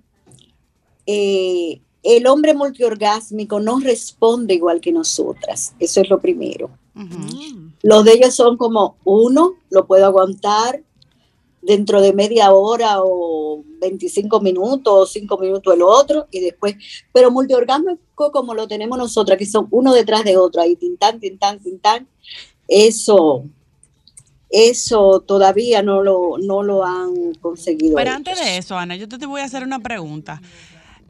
eh, el hombre multiorgásmico no responde igual que nosotras, eso es lo primero. Los de ellos son como uno, lo puedo aguantar dentro de media hora o 25 minutos o 5 minutos el otro y después, pero multiorgásmico como lo tenemos nosotras, que son uno detrás de otro, ahí tintán, tintán, tintán, eso, eso todavía no lo, no lo han conseguido. Pero antes ellos. de eso, Ana, yo te voy a hacer una pregunta.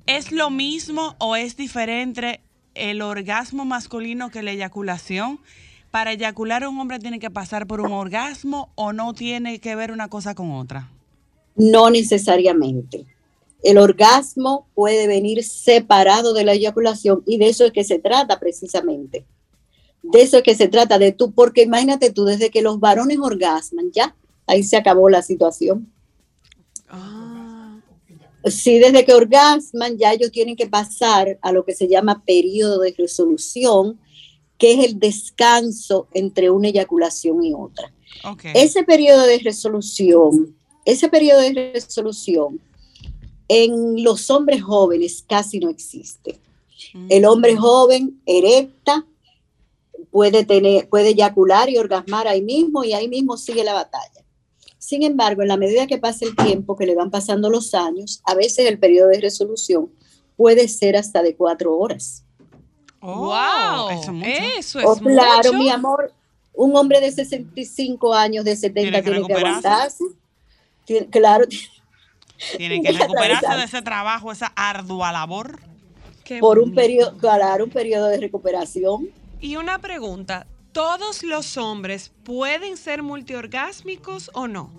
¿Es lo mismo o es diferente el orgasmo masculino que la eyaculación? ¿Para eyacular un hombre tiene que pasar por un orgasmo o no tiene que ver una cosa con otra? No necesariamente. El orgasmo puede venir separado de la eyaculación y de eso es que se trata precisamente. De eso es que se trata de tú, porque imagínate tú, desde que los varones orgasman, ya, ahí se acabó la situación. Ah, Sí, desde que orgasman, ya ellos tienen que pasar a lo que se llama periodo de resolución, que es el descanso entre una eyaculación y otra. Ese periodo de resolución, ese periodo de resolución en los hombres jóvenes casi no existe. El hombre joven erecta puede tener, puede eyacular y orgasmar ahí mismo y ahí mismo sigue la batalla. Sin embargo, en la medida que pasa el tiempo, que le van pasando los años, a veces el periodo de resolución puede ser hasta de cuatro horas. Oh, wow, Eso es mucho. eso es Oh, claro, mucho. mi amor, un hombre de 65 años, de 70 Tiene que tiene que, recuperarse. aguantarse. Tiene- claro, Tiene que recuperarse de ese trabajo, esa ardua labor. Qué por un periodo, claro, un periodo de recuperación. Y una pregunta, ¿todos los hombres pueden ser multiorgásmicos o no?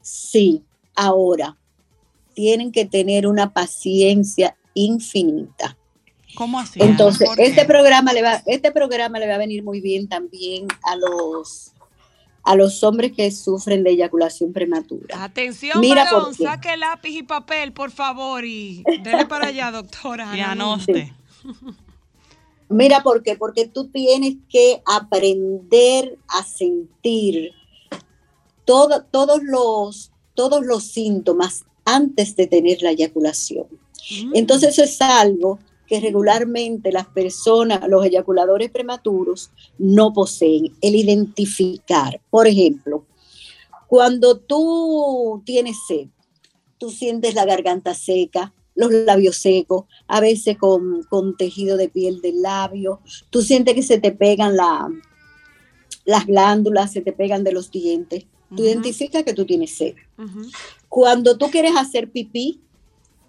Sí, ahora tienen que tener una paciencia infinita. ¿Cómo así? Entonces, este programa le va, este programa le va a venir muy bien también a los a los hombres que sufren de eyaculación prematura. Atención, Mira varón, saque lápiz y papel, por favor, y dele para allá, doctora. Y Luna. anoste. Mira, ¿por qué? Porque tú tienes que aprender a sentir todo- todos, los, todos los síntomas antes de tener la eyaculación. Entonces eso es algo que regularmente las personas, los eyaculadores prematuros, no poseen, el identificar. Por ejemplo, cuando tú tienes sed, tú sientes la garganta seca, los labios secos, a veces con, con tejido de piel del labio, tú sientes que se te pegan la, las glándulas, se te pegan de los dientes. Tú identificas que tú tienes sed. Cuando tú quieres hacer pipí,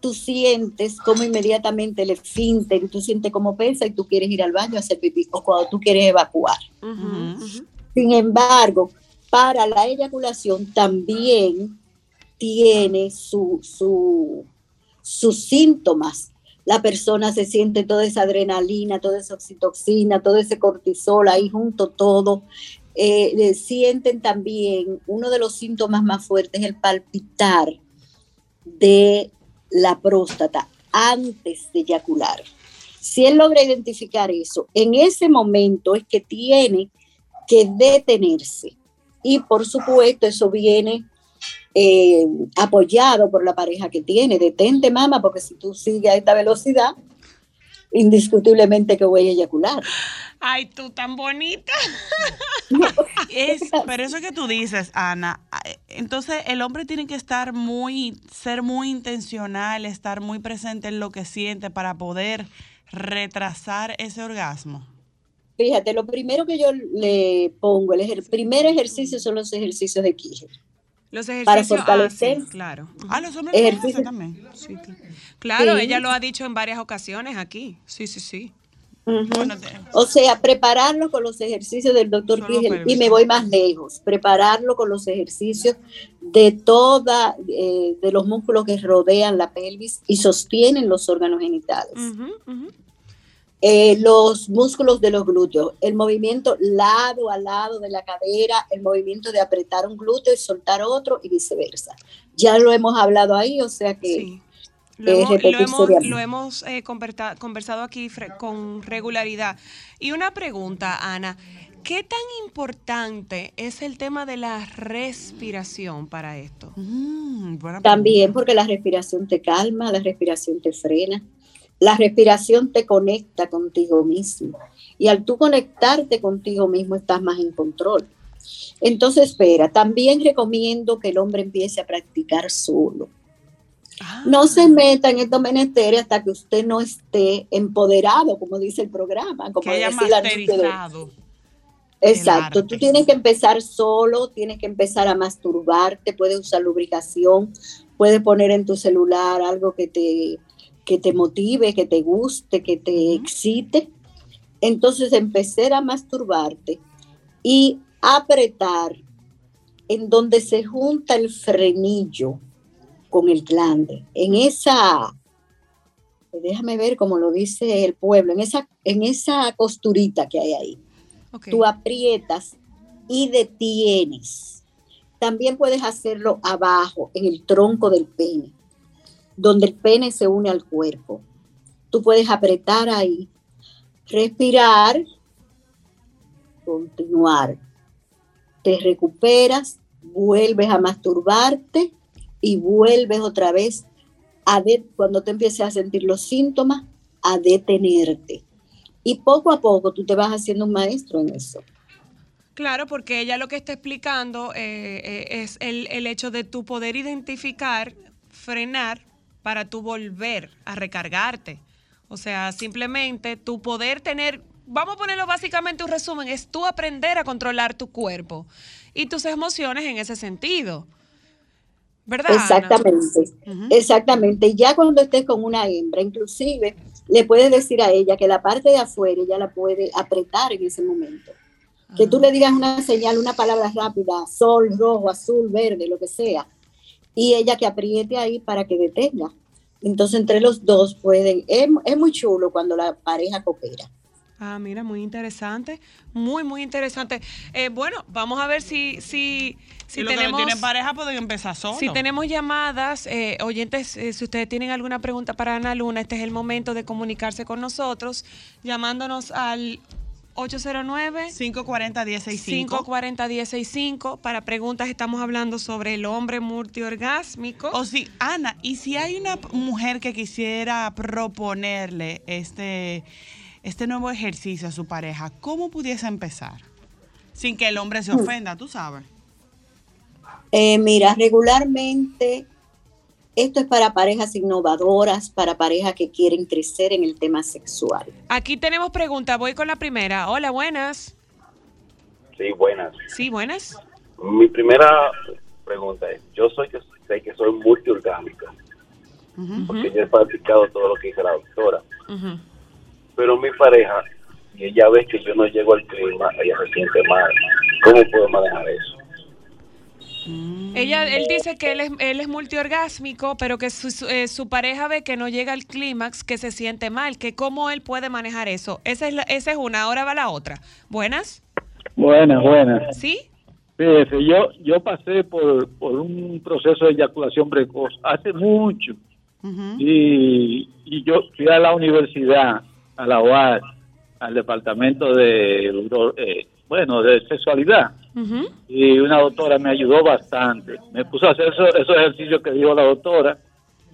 tú sientes como inmediatamente el esfínter, y tú sientes como pesa y tú quieres ir al baño a hacer pipí, o cuando tú quieres evacuar. Sin embargo, para la eyaculación también tiene su, su- sus síntomas. La persona se siente toda esa adrenalina, toda esa oxitoxina, todo ese cortisol ahí junto todo. Eh, sienten también, uno de los síntomas más fuertes es el palpitar de la próstata antes de eyacular. Si él logra identificar eso, en ese momento es que tiene que detenerse. Y por supuesto, eso viene eh, apoyado por la pareja que tiene. Detente, mamá, porque si tú sigues a esta velocidad, indiscutiblemente que voy a eyacular. Ay, tú tan bonita. Es, pero eso que tú dices, Ana, eh, entonces el hombre tiene que estar muy, ser muy intencional, estar muy presente en lo que siente para poder retrasar ese orgasmo. Fíjate, lo primero que yo le pongo, el, ejer- primer ejercicio son los ejercicios de Kegel. Los Para ejercicios. ah, fortalecer. sí, claro. Ah, los hombres lo Ejercicio. hacen también. Sí, claro, Sí. ella lo ha dicho en varias ocasiones aquí. Sí, sí, sí. Bueno, te- O sea, prepararlo con los ejercicios del doctor Kegel y me voy más lejos, prepararlo con los ejercicios de toda, eh, de los músculos que rodean la pelvis y sostienen los órganos genitales. Eh, los músculos de los glúteos, el movimiento lado a lado de la cadera, el movimiento de apretar un glúteo y soltar otro y viceversa. Ya lo hemos hablado ahí, o sea que Sí. Lo eh, hemos, lo repetir hemos, seriamente. lo hemos, eh, conversado aquí fre- con regularidad. Y una pregunta, Ana. ¿Qué tan importante es el tema de la respiración para esto? Mm, También porque la respiración te calma, la respiración te frena, la respiración te conecta contigo mismo. Y al tú conectarte contigo mismo estás más en control. Entonces, espera, también recomiendo que el hombre empiece a practicar solo. Ah, No se meta en estos menesteres hasta que usted no esté empoderado, como dice el programa. Como que. Exacto, tú tienes que empezar solo, tienes que empezar a masturbarte, puedes usar lubricación, puedes poner en tu celular algo que te, que te motive, que te guste, que te excite. Entonces empezar a masturbarte y apretar en donde se junta el frenillo con el glande, en esa, déjame ver cómo lo dice el pueblo, en esa, en esa costurita que hay ahí tú aprietas y detienes. También puedes hacerlo abajo, en el tronco del pene, donde el pene se une al cuerpo. Tú puedes apretar ahí, respirar, continuar. Te recuperas, vuelves a masturbarte y vuelves otra vez a de- cuando te empieces a sentir los síntomas, a detenerte. Y poco a poco tú te vas haciendo un maestro en eso. Claro, porque ella lo que está explicando eh, eh, es el, el hecho de tu poder identificar, frenar para tú volver a recargarte. O sea, simplemente tu poder tener, vamos a ponerlo básicamente un resumen, es tú aprender a controlar tu cuerpo y tus emociones en ese sentido. ¿Verdad? Exactamente, Ujú. exactamente. Y Ya cuando estés con una hembra, inclusive le puedes decir a ella que la parte de afuera ella la puede apretar en ese momento. Que tú le digas una señal, una palabra rápida, sol, rojo, azul, verde, lo que sea, y ella que apriete ahí para que detenga. Entonces entre los dos pueden, es, es muy chulo cuando la pareja coopera. Ah, mira, muy interesante. Muy, muy interesante. Eh, bueno, vamos a ver si, si, si los que no tenemos. tienen pareja pueden empezar solos. Si tenemos llamadas, eh, oyentes, eh, si ustedes tienen alguna pregunta para Ana Luna, este es el momento de comunicarse con nosotros, llamándonos al 809 540 1065 540 1065 para preguntas estamos hablando sobre el hombre multiorgásmico. O si, Ana, y si hay una mujer que quisiera proponerle este, este nuevo ejercicio a su pareja, ¿cómo pudiese empezar? Sin que el hombre se ofenda, tú sabes. Eh, mira, regularmente esto es para parejas innovadoras, para parejas que quieren crecer en el tema sexual. Aquí tenemos preguntas, voy con la primera. Hola, buenas. Sí, buenas. Sí, buenas. Mi primera pregunta es, yo soy que sé que soy multiorgánica, porque yo he practicado todo lo que dice la doctora, Ujú. Pero mi pareja, y ella ve que yo no llego al clima, ella se siente mal. ¿Cómo puedo manejar eso? Ella, él dice que él es, él es multiorgásmico, pero que su, su- eh, su pareja ve que no llega al clímax, que se siente mal, que cómo él puede manejar eso. Esa es, la- esa es una, ahora va la otra. ¿Buenas? Buenas, buenas. ¿Sí? Fíjese, yo, yo pasé por, por un proceso de eyaculación precoz hace mucho y, y yo fui a la universidad, a la UAS, al departamento de, eh, bueno, de sexualidad y una doctora me ayudó bastante. Me puso a hacer eso- esos ejercicios que dijo la doctora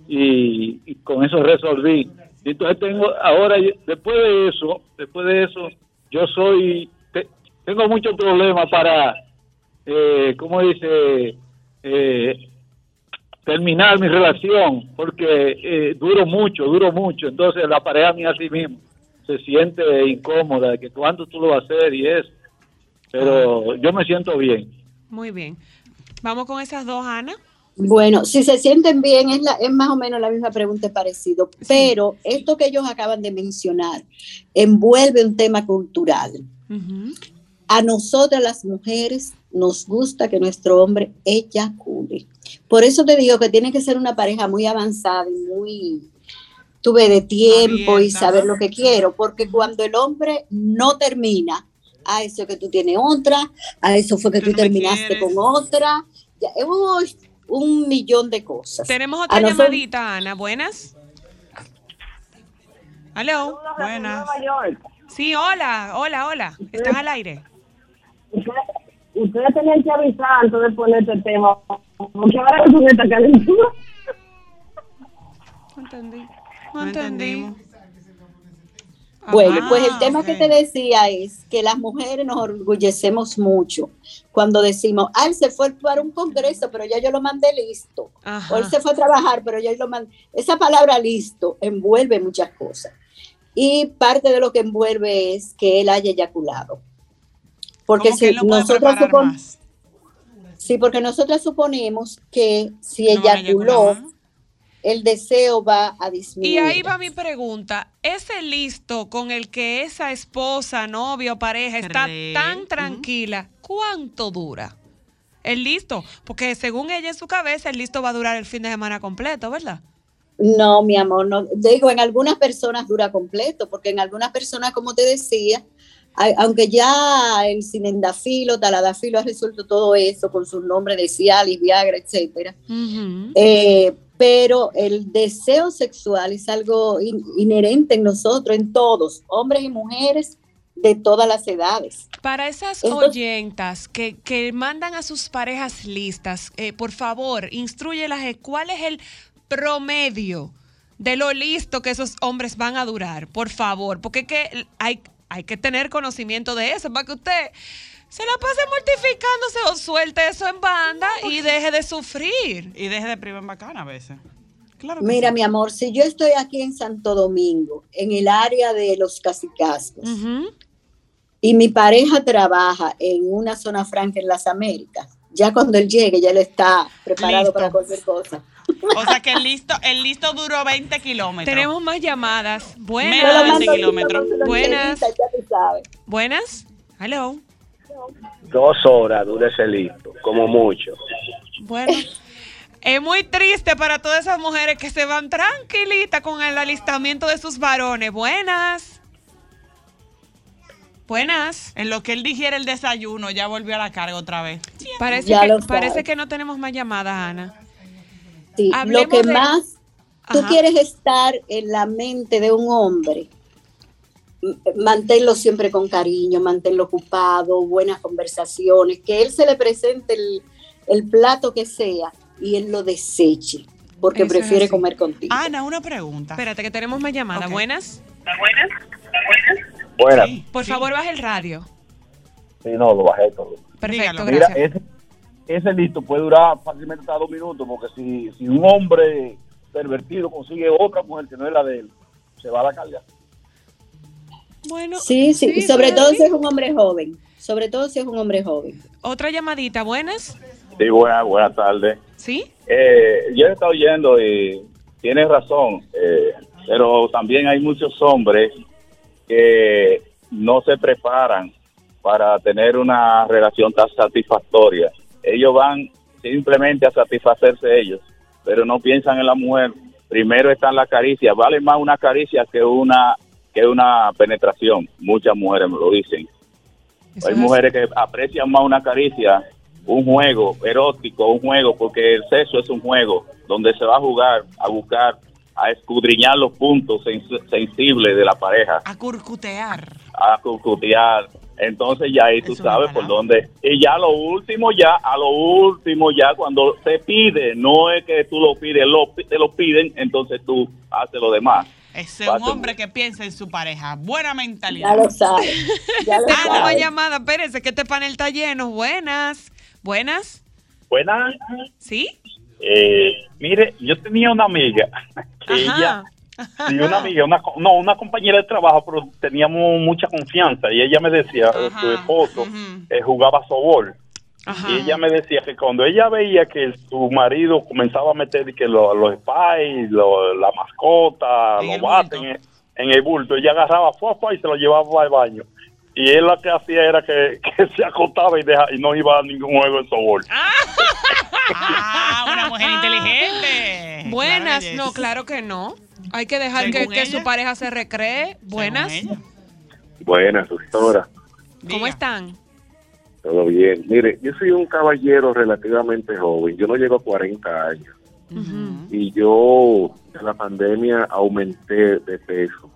y, y con eso resolví. Y entonces tengo, ahora, después de eso, después de eso, yo soy, te- tengo muchos problemas para, eh, ¿cómo dice? Eh, terminar mi relación, porque eh, duro mucho, duro mucho. Entonces la pareja mía así mismo se siente incómoda de que cuándo tú lo vas a hacer y eso. Pero yo me siento bien. Muy bien. Vamos con esas dos, Ana. Bueno, si se sienten bien, es, la, es más o menos la misma pregunta, es parecido, pero esto que ellos acaban de mencionar envuelve un tema cultural. A nosotras las mujeres nos gusta que nuestro hombre eyacule. Por eso te digo que tiene que ser una pareja muy avanzada y muy, tuve de tiempo y saber lo que quiero, porque cuando el hombre no termina, a eso que tú tienes otra, a eso fue que Tú tú no terminaste quieres. con otra, ya, uy, un millón de cosas. Tenemos otra A nosotros- llamadita, Ana. ¿Buenas? ¿Aló? Buenas. Sí, hola, hola, hola. ¿Estás al aire? Ustedes tenían que avisar antes de poner este tema. Porque ahora con esta calentura. Entendí. No, entendimos. Bueno, pues el tema que te decía es que las mujeres nos orgullecemos mucho cuando decimos, ah, él se fue para un congreso, pero ya yo lo mandé listo. Ajá. O él se fue a trabajar, pero ya yo lo mandé. Esa palabra listo envuelve muchas cosas. Y parte de lo que envuelve es que él haya eyaculado. Porque si nosotros supon- más. sí, porque nosotras suponemos que si No eyaculó. El deseo va a disminuir. Y ahí va mi pregunta. Ese listo con el que esa esposa, novio o pareja está Re- tan tranquila, ¿cuánto dura? El listo, porque según ella en su cabeza, el listo va a durar el fin de semana completo, ¿verdad? No, mi amor, no. Digo, en algunas personas dura completo, porque en algunas personas, como te decía, hay- aunque ya el sinendafilo, taladafilo ha resuelto todo eso con sus nombres de Cialis, Viagra, etcétera, eh, pero el deseo sexual es algo in- inherente en nosotros, en todos, hombres y mujeres de todas las edades. Para esas Entonces- oyentas que, que mandan a sus parejas listas, eh, por favor, instruyelas de cuál es el promedio de lo listo que esos hombres van a durar, por favor, porque que hay, hay que tener conocimiento de eso para que usted se la pase mortificándose o suelte eso en banda y deje de sufrir. Y deje de privar en bacana a veces. Claro que Mira, sí. mi amor, si yo estoy aquí en Santo Domingo, en el área de los casicascos, Ujú. y mi pareja trabaja en una zona franca en las Américas, ya cuando él llegue, ya él está preparado Listo. para cualquier cosa. O sea que el listo, el listo duró 20 kilómetros. Tenemos más llamadas. Buenas. Menos lo de mando 20 listo kilómetros. Buenas. Buenas. Hello. Dos horas dura ese listo, como mucho. Bueno, es muy triste para todas esas mujeres que se van tranquilitas con el alistamiento de sus varones. Buenas. Buenas. En lo que él digiere el desayuno, ya volvió a la carga otra vez. Parece, que, parece no tenemos más llamadas, Ana. Sí, lo que de- más tú Ajá. quieres estar en la mente de un hombre, manténlo siempre con cariño, manténlo ocupado, buenas conversaciones, que él se le presente el, el plato que sea y él lo deseche, porque Eso prefiere comer contigo. Ana, una pregunta. Espérate, que tenemos más llamadas. Ok. Buenas. Buenas. Sí, Por sí. favor, baja el radio. Sí, no, lo bajé todo. Perfecto, Dígalo. Mira, gracias. ese, ese listo puede durar fácilmente hasta dos minutos, porque si, si un hombre pervertido consigue otra mujer que no es la de él, se va a la carga. Bueno, Sí, sí, sobre todo si es un hombre joven, sobre todo si es un hombre joven. otra llamadita. Buenas. Sí, buenas, buenas tardes. ¿Sí? Eh, yo he estado oyendo y tienes razón, eh, pero también hay muchos hombres que no se preparan para tener una relación tan satisfactoria. Ellos van simplemente a satisfacerse ellos, pero no piensan en la mujer. Primero están las caricias. Vale más una caricia que una que una penetración. Muchas mujeres me lo dicen. Eso Hay es mujeres que aprecian más una caricia, un juego erótico, un juego, porque el sexo es un juego donde se va a jugar, a buscar, a escudriñar los puntos sens- sensibles de la pareja, A curcutear. a cucutear. Entonces ya ahí tú sabes por dónde. Y ya lo último, ya, a lo último, ya cuando se pide, no es que tú lo pides, lo, te lo piden, entonces tú haces lo demás. Ese es un hombre que piensa en su pareja. Buena Ya mentalidad. lo sabes. Ya lo Tenemos más sabes. llamadas. Espérense, que este panel está lleno. Buenas. Buenas. Buenas. ¿Sí? Eh, mire, yo tenía una amiga que ella, Ajá. sí, una amiga, una, no, una compañera de trabajo, pero teníamos mucha confianza y ella me decía, eh, Ajá, su esposo eh, jugaba sobol. Ajá. Y ella me decía que cuando ella veía que su marido comenzaba a meter que lo- los spies, lo- la mascota, los bulto. en, en el bulto, ella agarraba fuá, y se lo llevaba al baño. Y él lo que hacía era que, que se acostaba y, deja, y no iba a ningún juego de sobol. Ah, una mujer inteligente. Buenas. Claro, No, claro que no. Hay que dejar que, que su pareja se recree. Buenas. Buenas, doctora. ¿Cómo están? Todo bien. Mire, yo soy un caballero relativamente joven. Yo no llego a 40 años. Y yo, en la pandemia, aumenté de peso.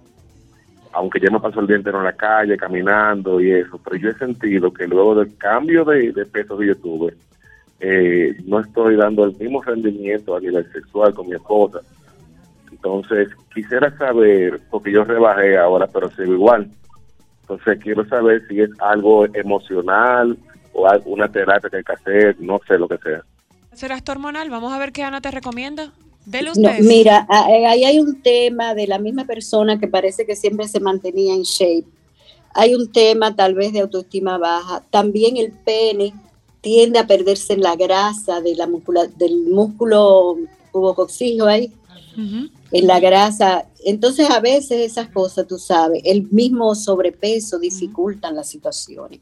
Aunque ya me paso el día entero en la calle, caminando y eso. Pero yo he sentido que luego del cambio de, de peso que yo tuve, eh, no estoy dando el mismo rendimiento a nivel sexual con mi esposa. Entonces, quisiera saber, porque yo rebajé ahora, pero sigo igual. Entonces, quiero saber si es algo emocional o alguna terapia que hay que hacer, no sé lo que sea. ¿Será esto hormonal? Vamos a ver qué Ana te recomienda. Dele No, usted. mira, a- eh, ahí hay un tema de la misma persona que parece que siempre se mantenía en shape. Hay un tema tal vez de autoestima baja. También el pene tiende a perderse en la grasa de la muscula- del músculo pubococcígeo ahí, En la grasa. Entonces a veces esas cosas, tú sabes, el mismo sobrepeso dificultan las situaciones.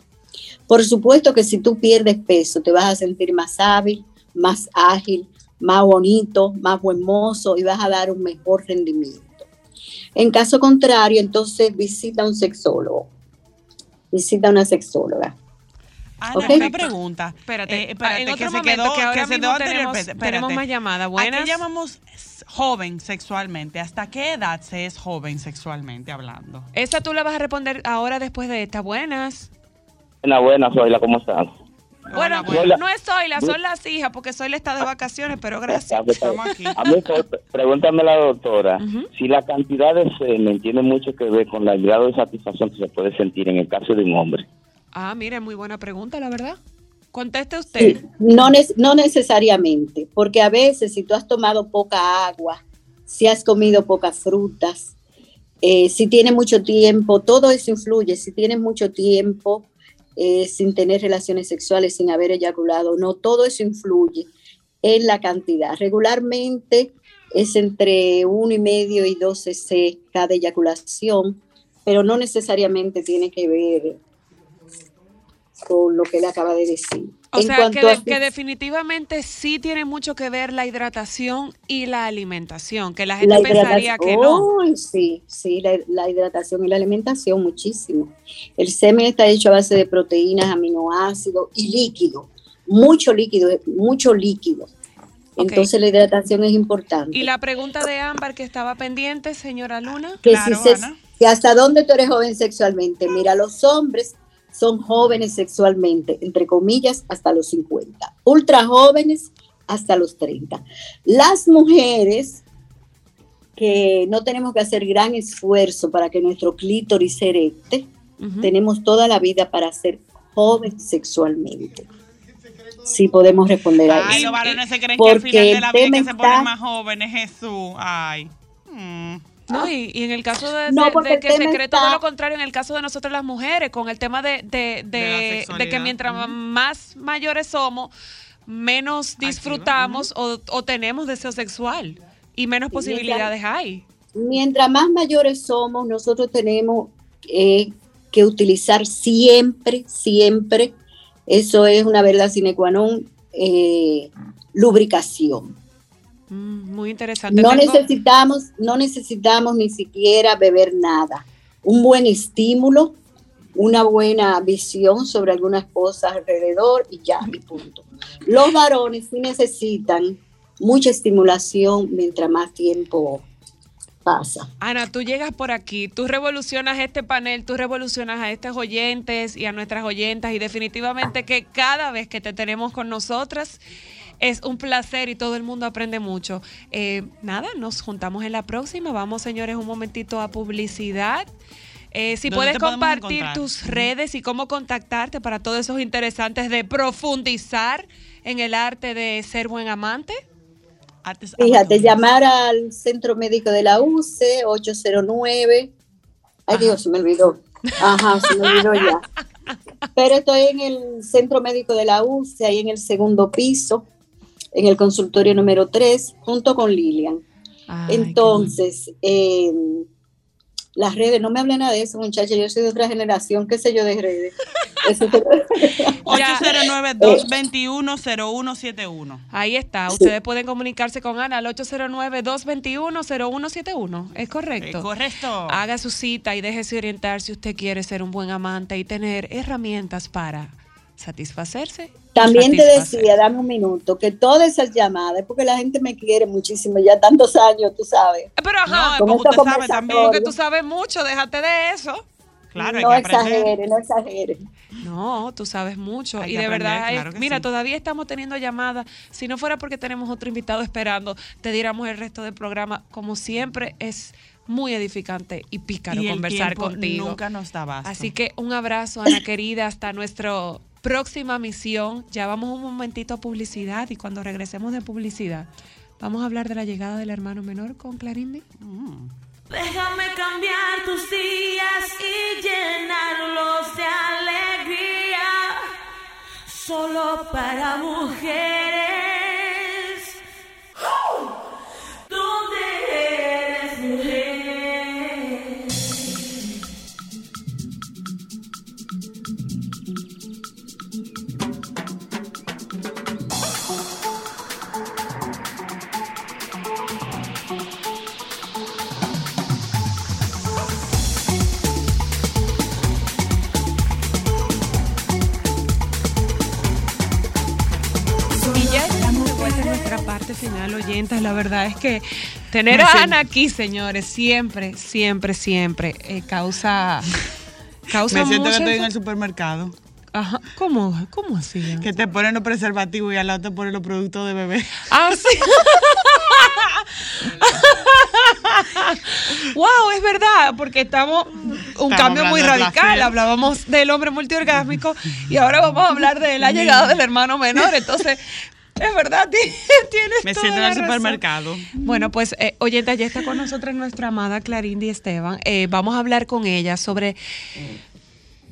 Por supuesto que si tú pierdes peso, te vas a sentir más hábil, más ágil, más bonito, más buen mozo y vas a dar un mejor rendimiento. En caso contrario, entonces visita a un sexólogo. Visita a una sexóloga. Ana, Ok. una pregunta. Espérate, Eh, espérate, en que otro se momento, quedó, que ahora que se mismo tenemos, tenemos más llamadas. ¿A Buenas. qué llamamos joven sexualmente? ¿Hasta qué edad se es joven sexualmente hablando? Esa tú la vas a responder ahora después de esta. Buenas. Buena, buena, Zoila, ¿cómo estás? Bueno, buena. no es Zoila, son las hijas, porque Zoila está de vacaciones, pero gracias. Estamos aquí. A mí, pre- pregúntame la doctora, si la cantidad de semen tiene mucho que ver con el grado de satisfacción que se puede sentir en el caso de un hombre. Ah, mire, muy buena pregunta, la verdad. Conteste usted. No, nes- no necesariamente, porque a veces si tú has tomado poca agua, si has comido pocas frutas, eh, si tienes mucho tiempo, todo eso influye. Si tienes mucho tiempo eh, sin tener relaciones sexuales, sin haber eyaculado, no, todo eso influye en la cantidad. Regularmente es entre uno y medio y 12 c cada eyaculación, pero no necesariamente tiene que ver con lo que él acaba de decir. O En sea, cuanto que, de- a- que definitivamente sí tiene mucho que ver la hidratación y la alimentación, que la gente La pensaría que no. Sí, sí, la, la hidratación y la alimentación, muchísimo. El semen está hecho a base de proteínas, aminoácidos y líquido, mucho líquido, mucho líquido. Entonces la hidratación es importante. Y la pregunta de Ámbar que estaba pendiente, señora Luna. que si se- que hasta dónde tú eres joven sexualmente. Mira, los hombres son jóvenes sexualmente, entre comillas, hasta los 50. Ultra jóvenes hasta los 30. Las mujeres que no tenemos que hacer gran esfuerzo para que nuestro clítoris se erecte, tenemos toda la vida para ser jóvenes sexualmente. Sí podemos responder a Ay, eso. los varones se creen que al Porque final de la vida que se ponen está- más jóvenes, Jesús. Ay. Mm. No, y, y en el caso de, No, de- de que se cree está- todo lo contrario, en el caso de nosotras las mujeres, con el tema de, de, de- la de que mientras más mayores somos, menos disfrutamos o, o tenemos deseo sexual y menos posibilidades hay. Mientras más mayores somos, nosotros tenemos eh, que utilizar siempre, siempre, eso es una verdad sine qua non, eh, lubricación. Mm, muy interesante. No Tengo- necesitamos, no necesitamos ni siquiera beber nada. Un buen estímulo, una buena visión sobre algunas cosas alrededor y ya, y punto. Los varones sí necesitan mucha estimulación mientras más tiempo pasa. Ana, tú llegas por aquí, tú revolucionas este panel, tú revolucionas a estos oyentes y a nuestras oyentas y definitivamente que cada vez que te tenemos con nosotras es un placer y todo el mundo aprende mucho. Eh, nada, nos juntamos en la próxima. Vamos, señores, un momentito a publicidad. Eh, si ¿Dónde puedes compartir tus redes y cómo contactarte para todos esos interesantes de profundizar en el arte de ser buen amante. Fíjate, llamar al centro médico de la UCE, 809. Ay, Dios, se me olvidó. Ajá, se me olvidó ya. Pero estoy en el centro médico de la UCE, ahí en el segundo piso, en el consultorio número 3, junto con Lilian. Entonces, eh, las redes, no me hablen nada de eso, muchachos, yo soy de otra generación, qué sé yo de redes. Eso te- 809-221-0171. Ahí está. Ustedes pueden comunicarse con Ana al 809-221-0171. ¿Es correcto? Es correcto. Haga su cita y déjese orientar si usted quiere ser un buen amante y tener herramientas para satisfacerse. También te decía, dame un minuto, que todas esas llamadas, porque la gente me quiere muchísimo, ya tantos años, tú sabes. Pero ajá, Con porque usted sabe también que conversatorios. tú sabes mucho, déjate de eso. Claro, no exagere, no exagere. No, tú sabes mucho. Hay y de aprender, verdad, claro mira, sí. todavía estamos teniendo llamadas. Si no fuera porque tenemos otro invitado esperando, te diéramos el resto del programa. Como siempre, es muy edificante y pícaro Y el conversar contigo. nunca nos da abasto. Así que un abrazo, Ana querida, hasta nuestra próxima misión. Ya vamos un momentito a publicidad y cuando regresemos de publicidad, vamos a hablar de la llegada del hermano menor con Clarindi. Déjame cambiar tus días y llenarlos de alegría. Solo para mujeres. Nuestra parte final, oyentas. La verdad es que tener a Ana aquí, señores, siempre, siempre, siempre eh, causa, causa Me siento que estoy en el supermercado. Ajá, ¿cómo? ¿Cómo así? Que te ponen los preservativos y al lado te ponen los productos de bebé. Ah, sí. wow, es verdad, porque estamos un cambio muy radical. Hablábamos del hombre multiorgásmico y ahora vamos a hablar de la llegada del hermano menor. Entonces, es verdad, ti- tienes Me siento en el razón. supermercado. Bueno, pues, eh, oyenta, ya está con nosotros nuestra amada Clarindy Esteban. Eh, vamos a hablar con ella sobre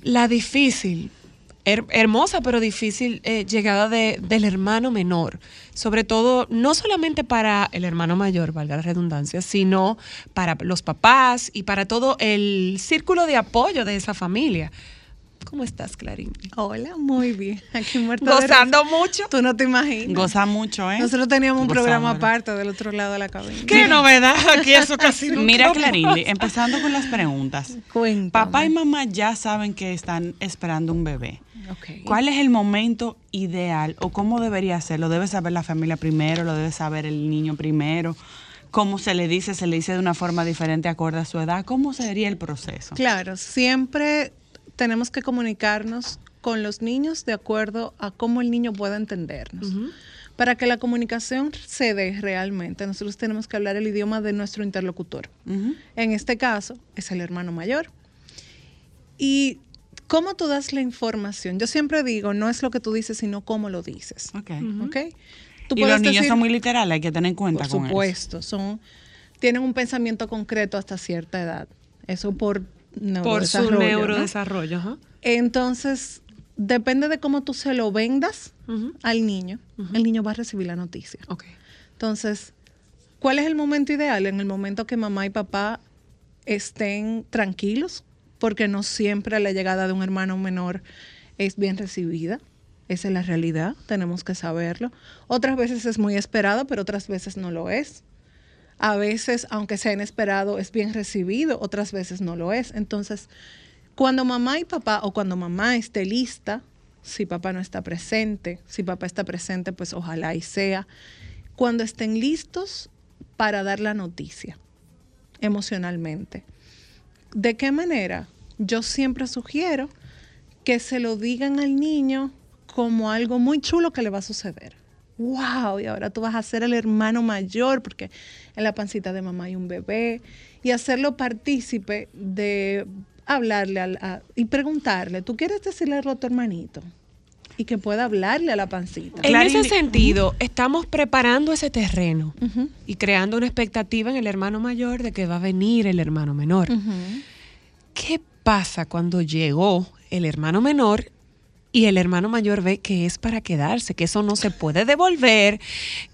la difícil, her- hermosa pero difícil eh, llegada de- del hermano menor. Sobre todo, no solamente para el hermano mayor, valga la redundancia, sino para los papás y para todo el círculo de apoyo de esa familia. ¿Cómo estás, Clarín? Hola, muy bien. Aquí muerto de Gozando mucho. Tú no te imaginas. Goza mucho, ¿eh? Nosotros teníamos un programa aparte del otro lado de la cabina. Qué novedad, aquí eso casi nunca Mira. Clarindy, empezando con las preguntas. Papá y mamá ya saben que están esperando un bebé. ¿Cuál es el momento ideal o cómo debería hacerlo? ¿Debe saber la familia primero? ¿Lo debe saber el niño primero? ¿Cómo se le dice? ¿Se le dice de una forma diferente acorde a su edad? ¿Cómo sería el proceso? Claro, siempre tenemos que comunicarnos con los niños de acuerdo a cómo el niño pueda entendernos. Para que la comunicación se dé realmente, nosotros tenemos que hablar el idioma de nuestro interlocutor. En este caso, es el hermano mayor. Y cómo tú das la información. Yo siempre digo, no es lo que tú dices, sino cómo lo dices. Ok. ¿Ok? Tú y los niños decir- son muy literales, hay que tener en cuenta por con eso. supuesto, son tienen un pensamiento concreto hasta cierta edad. Eso por Por su neurodesarrollo. Entonces, depende de cómo tú se lo vendas al niño, el niño va a recibir la noticia. Entonces, ¿cuál es el momento ideal? En el momento que mamá y papá estén tranquilos, porque no siempre la llegada de un hermano menor es bien recibida. Esa es la realidad, tenemos que saberlo. Otras veces es muy esperado, pero otras veces no lo es. A veces, aunque sea inesperado, es bien recibido, otras veces no lo es. Entonces, cuando mamá y papá, o cuando mamá esté lista, si papá no está presente, si papá está presente, pues ojalá y sea, cuando estén listos para dar la noticia emocionalmente. ¿De qué manera? Yo siempre sugiero que se lo digan al niño como algo muy chulo que le va a suceder. ¡Wow! Y ahora tú vas a ser el hermano mayor porque en la pancita de mamá hay un bebé y hacerlo partícipe de hablarle al- a- y preguntarle, ¿tú quieres decirle algo a tu hermanito? Y que pueda hablarle a la pancita. En ese sentido, estamos preparando ese terreno y creando una expectativa en el hermano mayor de que va a venir el hermano menor. ¿Qué pasa cuando llegó el hermano menor y el hermano mayor ve que es para quedarse, que eso no se puede devolver,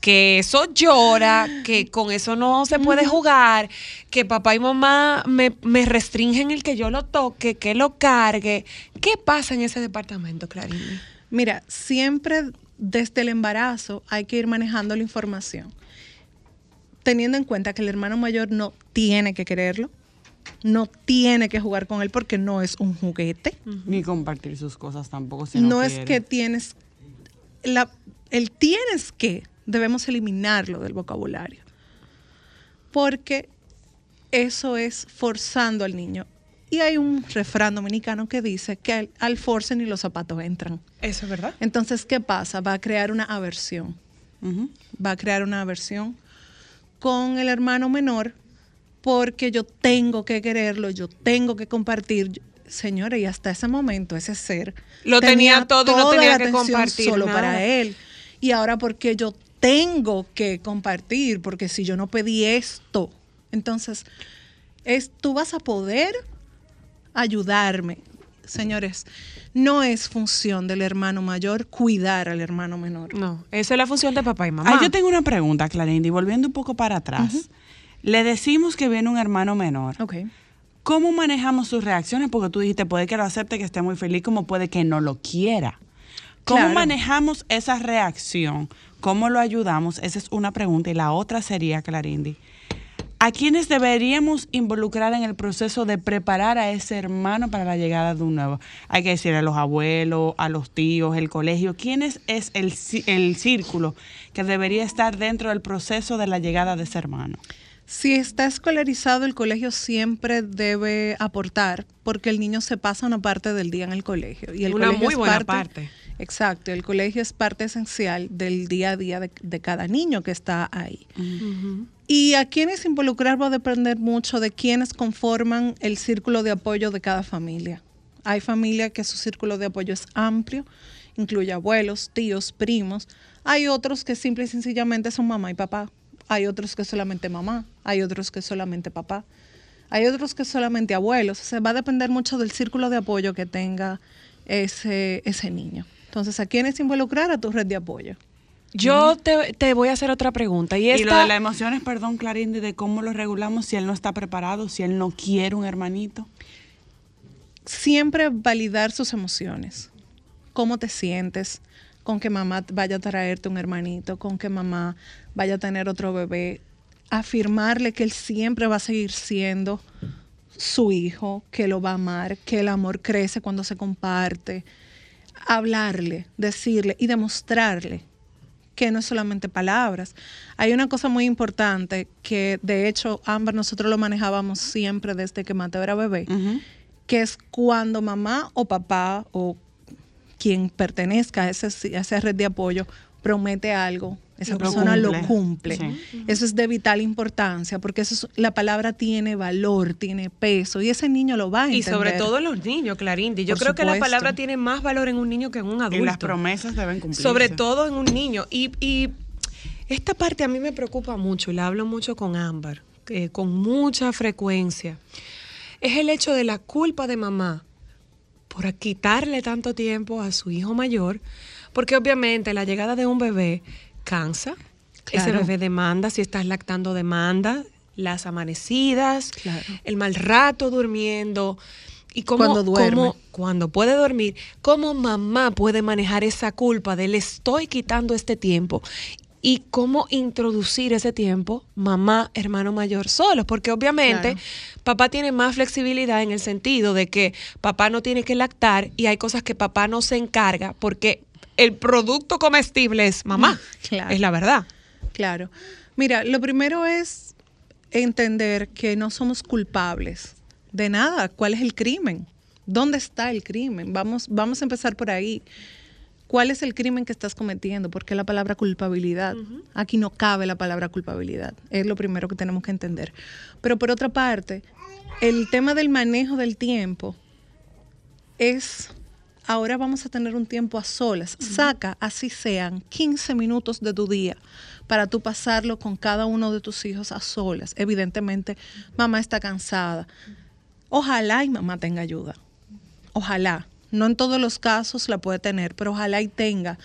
que eso llora, que con eso no se puede jugar, que papá y mamá me, me restringen el que yo lo toque, que lo cargue? ¿Qué pasa en ese departamento, Clarín? Mira, siempre desde el embarazo hay que ir manejando la información, teniendo en cuenta que el hermano mayor no tiene que quererlo, no tiene que jugar con él porque no es un juguete. Ni compartir sus cosas tampoco. Si no, no es que tienes la, el tienes que debemos eliminarlo del vocabulario. Porque eso es forzando al niño. Y hay un refrán dominicano que dice que al, al force ni los zapatos entran. Eso es verdad. Entonces qué pasa va a crear una aversión. Va a crear una aversión con el hermano menor porque yo tengo que quererlo yo tengo que compartir Señores, y hasta ese momento ese ser Lo tenía todo y no tenía la que compartir solo nada. para él. Y ahora porque yo tengo que compartir, porque si yo no pedí esto, entonces es tú vas a poder ayudarme. Señores, no es función del hermano mayor cuidar al hermano menor. No, esa es la función de papá y mamá. Ah, yo tengo una pregunta, Clarindy, volviendo un poco para atrás. Le decimos que viene un hermano menor. ¿Cómo manejamos sus reacciones? Porque tú dijiste, puede que lo acepte, que esté muy feliz, como puede que no lo quiera. ¿Cómo Claro. manejamos esa reacción? ¿Cómo lo ayudamos? Esa es una pregunta. Y la otra sería, Clarindy, ¿a quiénes deberíamos involucrar en el proceso de preparar a ese hermano para la llegada de un nuevo? Hay que decir a los abuelos, a los tíos, el colegio. ¿Quién es, es el círculo que debería estar dentro del proceso de la llegada de ese hermano? Si está escolarizado, el colegio siempre debe aportar, porque el niño se pasa una parte del día en el colegio. Y el Una colegio muy es buena parte. Exacto, el colegio es parte esencial del día a día de, de cada niño que está ahí. Y a quienes involucrar va a depender mucho de quienes conforman el círculo de apoyo de cada familia. Hay familias que su círculo de apoyo es amplio, incluye abuelos, tíos, primos. Hay otros que simple y sencillamente son mamá y papá. Hay otros que solamente mamá. Hay otros que solamente papá. Hay otros que solamente abuelos. O sea, va a depender mucho del círculo de apoyo que tenga ese, ese niño. Entonces, ¿a quiénes involucrar a tu red de apoyo? Yo te, te voy a hacer otra pregunta. Y, Y, esta, lo de las emociones, perdón, Clarindy, de cómo lo regulamos si él no está preparado, si él no quiere un hermanito. siempre validar sus emociones. ¿Cómo te sientes? Con que mamá vaya a traerte un hermanito, con que mamá vaya a tener otro bebé. Afirmarle que él siempre va a seguir siendo su hijo, que lo va a amar, que el amor crece cuando se comparte. Hablarle, decirle y demostrarle que no es solamente palabras. Hay una cosa muy importante que de hecho Ámbar nosotros lo manejábamos siempre desde que Mateo era bebé, que es cuando mamá o papá o quien pertenezca a, ese, a esa red de apoyo promete algo, esa Lo persona lo cumple. Sí. Eso es de vital importancia porque eso es- la palabra tiene valor, tiene peso y ese niño lo va a Y entender. sobre todo en los niños, Clarindi. Yo Por creo que la palabra tiene más valor en un niño que en un adulto. Y las promesas deben cumplirse. Sobre todo en un niño. Y, y esta parte a mí me preocupa mucho y la hablo mucho con Ámbar, eh, con mucha frecuencia. Es el hecho de la culpa de mamá por quitarle tanto tiempo a su hijo mayor, porque obviamente la llegada de un bebé cansa. Ese bebé demanda, si estás lactando demanda, las amanecidas, el mal rato durmiendo. Y cómo, Cuando duerme. cómo- cuando puede dormir, cómo mamá puede manejar esa culpa de le estoy quitando este tiempo y cómo introducir ese tiempo mamá, hermano mayor solos, porque obviamente Claro. papá tiene más flexibilidad en el sentido de que papá no tiene que lactar y hay cosas que papá no se encarga porque el producto comestible es mamá, Claro. es la verdad. Claro. Mira, lo primero es entender que no somos culpables de nada. ¿Cuál es el crimen? ¿Dónde está el crimen? Vamos, vamos a empezar por ahí. ¿Cuál es el crimen que estás cometiendo? ¿Por qué la palabra culpabilidad? Aquí no cabe la palabra culpabilidad. Es lo primero que tenemos que entender. Pero por otra parte, el tema del manejo del tiempo es, ahora vamos a tener un tiempo a solas. Saca, así sean, 15 minutos de tu día para tú pasarlo con cada uno de tus hijos a solas. Evidentemente, mamá está cansada. Ojalá y mamá tenga ayuda. Ojalá. No en todos los casos la puede tener, pero ojalá y tenga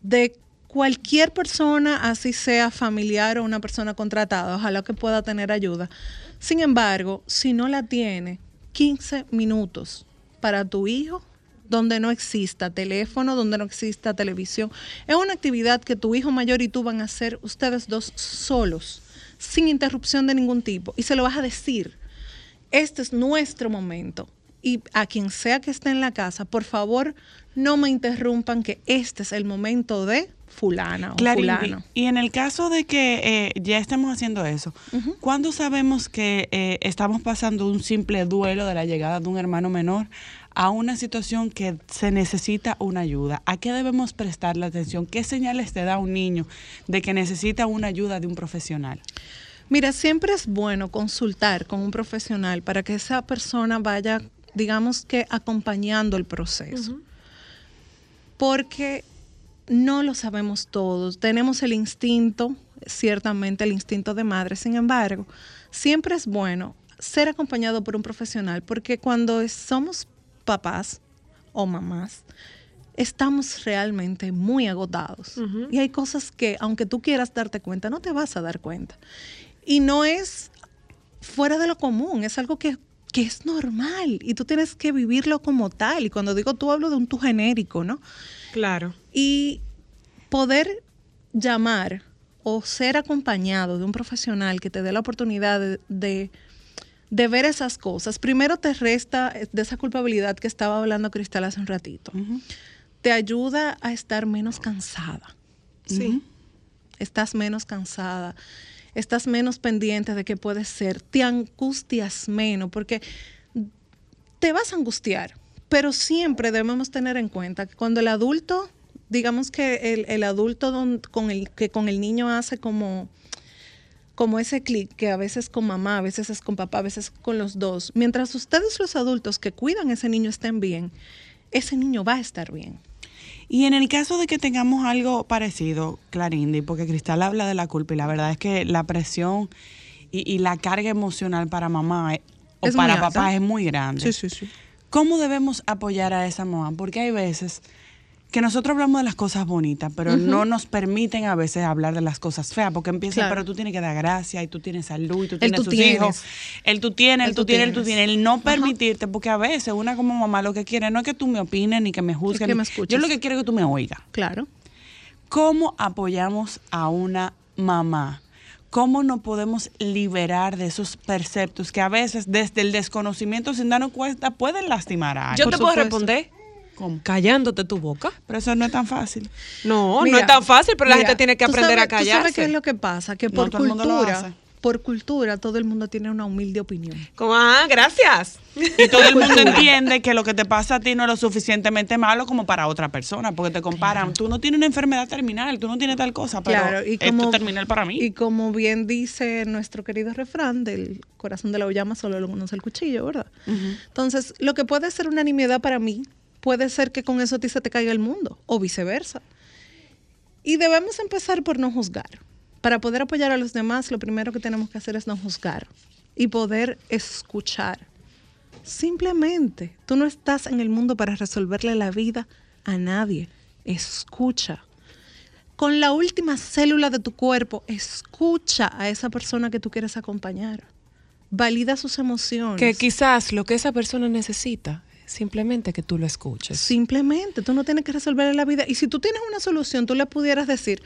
de cualquier persona, así sea familiar o una persona contratada, ojalá que pueda tener ayuda. Sin embargo, si no la tiene, 15 minutos para tu hijo donde no exista teléfono, donde no exista televisión. Es una actividad que tu hijo mayor y tú van a hacer ustedes dos solos, sin interrupción de ningún tipo. Y se lo vas a decir. Este es nuestro momento. Y a quien sea que esté en la casa, por favor, no me interrumpan que este es el momento de fulana o Clarindi, fulano. y en el caso de que eh, ya estemos haciendo eso, ¿cuándo sabemos que eh, estamos pasando un simple duelo de la llegada de un hermano menor a una situación que se necesita una ayuda? ¿A qué debemos prestarle atención? ¿Qué señales te da un niño de que necesita una ayuda de un profesional? Mira, siempre es bueno consultar con un profesional para que esa persona vaya, digamos que, acompañando el proceso. Porque no lo sabemos todos. Tenemos el instinto, ciertamente el instinto de madre. Sin embargo, siempre es bueno ser acompañado por un profesional porque cuando somos papás o mamás, estamos realmente muy agotados. Y hay cosas que, aunque tú quieras darte cuenta, no te vas a dar cuenta. Y no es fuera de lo común, es algo que, que es normal y tú tienes que vivirlo como tal. Y cuando digo tú, hablo de un tú genérico, ¿no? Claro. Y poder llamar o ser acompañado de un profesional que te dé la oportunidad de, de, de ver esas cosas, primero te resta de esa culpabilidad que estaba hablando Cristal hace un ratito. Te ayuda a estar menos cansada. Sí. Estás menos cansada, estás menos pendiente de qué puede ser, te angustias menos, porque te vas a angustiar, pero siempre debemos tener en cuenta que cuando el adulto, digamos que el, el adulto don- con el, que con el niño hace como, como ese clic, que a veces con mamá, a veces es con papá, a veces con los dos, mientras ustedes los adultos que cuidan a ese niño estén bien, ese niño va a estar bien. Y en el caso de que tengamos algo parecido, Clarindi, porque Cristal habla de la culpa y la verdad es que la presión y, y la carga emocional para mamá eh, o Es para papá es muy grande. Sí, sí, sí. ¿Cómo debemos apoyar a esa mamá? Porque hay veces que nosotros hablamos de las cosas bonitas, pero no nos permiten a veces hablar de las cosas feas, porque empiezan, Claro. pero tú tienes que dar gracia y tú tienes salud y tú tienes tú tus tienes. hijos. El tú tienes, el, El tú tú tienes, el tú tienes. El no permitirte, porque a veces una como mamá lo que quiere no es que tú me opines ni que me juzgues. que ni- me escuches. Yo lo que quiero es que tú me oigas. Claro. ¿Cómo apoyamos a una mamá? ¿Cómo nos podemos liberar de esos perceptos que a veces desde el desconocimiento sin darnos cuenta pueden lastimar a alguien? Yo te puedo responder callándote tu boca. Pero eso no es tan fácil. No, no es tan fácil, pero la gente tiene que aprender sabes- a callarse. ¿Tú sabes qué es lo que pasa? Que No por todo el mundo lo hace. cultura, por cultura, todo el mundo tiene una humilde opinión. Como, ah, gracias. Y todo el mundo entiende que lo que te pasa a ti no es lo suficientemente malo como para otra persona, porque te comparan. Tú no tienes una enfermedad terminal, tú no tienes tal cosa, pero Claro, y esto como, es terminal para mí. Y como bien dice nuestro querido refrán del corazón de la llama solo lo conoce el cuchillo, ¿verdad? Entonces, lo que puede ser una nimiedad para mí, puede ser que con eso a ti se te caiga el mundo, o viceversa. Y debemos empezar por no juzgar. Para poder apoyar a los demás, lo primero que tenemos que hacer es no juzgar y poder escuchar. Simplemente, tú no estás en el mundo para resolverle la vida a nadie. Escucha. Con la última célula de tu cuerpo, escucha a esa persona que tú quieres acompañar. Valida sus emociones. Que quizás lo que esa persona necesita es simplemente que tú lo escuches. Simplemente, tú no tienes que resolverle la vida. Y si tú tienes una solución, tú le pudieras decir,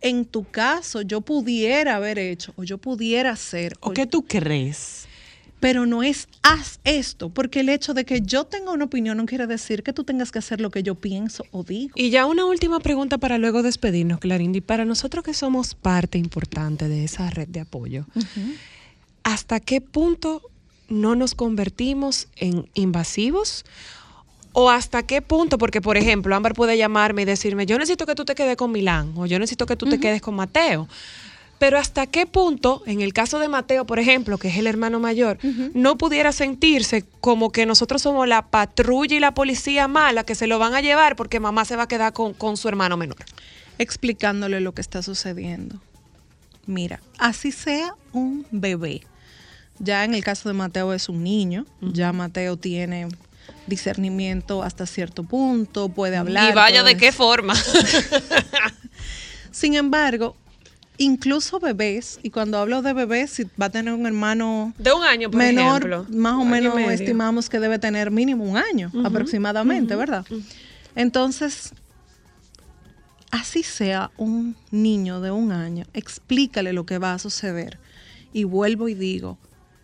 en tu caso, yo pudiera haber hecho, o yo pudiera hacer. ¿O qué tú crees? Pero no es haz esto, porque el hecho de que yo tenga una opinión no quiere decir que tú tengas que hacer lo que yo pienso o digo. Y ya una última pregunta para luego despedirnos, Clarindy. Para nosotros que somos parte importante de esa red de apoyo, ¿hasta qué punto no nos convertimos en invasivos? ¿O hasta qué punto? Porque, por ejemplo, Ámbar puede llamarme y decirme, yo necesito que tú te quedes con Milán o yo necesito que tú te quedes con Mateo. Pero hasta qué punto, en el caso de Mateo, por ejemplo, que es el hermano mayor, no pudiera sentirse como que nosotros somos la patrulla y la policía mala que se lo van a llevar porque mamá se va a quedar con, con su hermano menor. Explicándole lo que está sucediendo. Mira, así sea un bebé. Ya en el caso de Mateo es un niño, ya Mateo tiene discernimiento hasta cierto punto, puede hablar. y vaya de qué forma. Sin embargo, incluso bebés, y cuando hablo de bebés, si va a tener un hermano De un año, por menor, ejemplo. más o menos estimamos que debe tener mínimo un año aproximadamente, ¿verdad? Entonces, así sea un niño de un año, explícale lo que va a suceder. Y vuelvo y digo,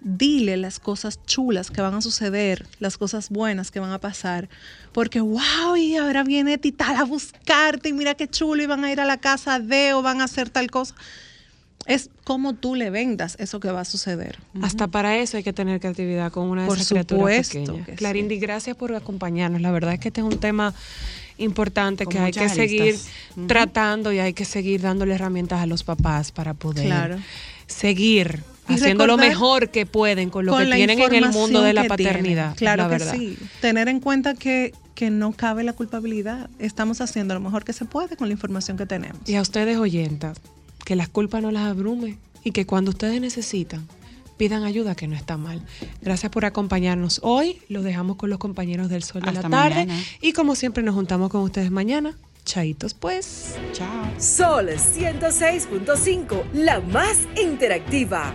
dile las cosas chulas que van a suceder, las cosas buenas que van a pasar, porque wow, y ahora viene Tital a buscarte y mira qué chulo y van a ir a la casa de o van a hacer tal cosa. Es como tú le vendas eso que va a suceder. Hasta para eso hay que tener creatividad con una de Por esas criaturas pequeñas. que Clarindy, gracias por acompañarnos. La verdad es que este es un tema importante Con que hay que seguir tratando y hay que seguir dándole herramientas a los papás para poder Claro. seguir Y haciendo lo mejor que pueden con lo con que tienen en el mundo de la paternidad. tienen. Claro la que verdad. sí. Tener en cuenta que, que no cabe la culpabilidad. Estamos haciendo lo mejor que se puede con la información que tenemos. Y a ustedes oyentas, que las culpas no las abrume y que cuando ustedes necesitan, pidan ayuda que no está mal. Gracias por acompañarnos hoy. Los dejamos con los compañeros del Sol de Hasta la tarde. mañana. Y como siempre nos juntamos con ustedes mañana. Chaitos pues. Chao. Sol 106.5, la más interactiva.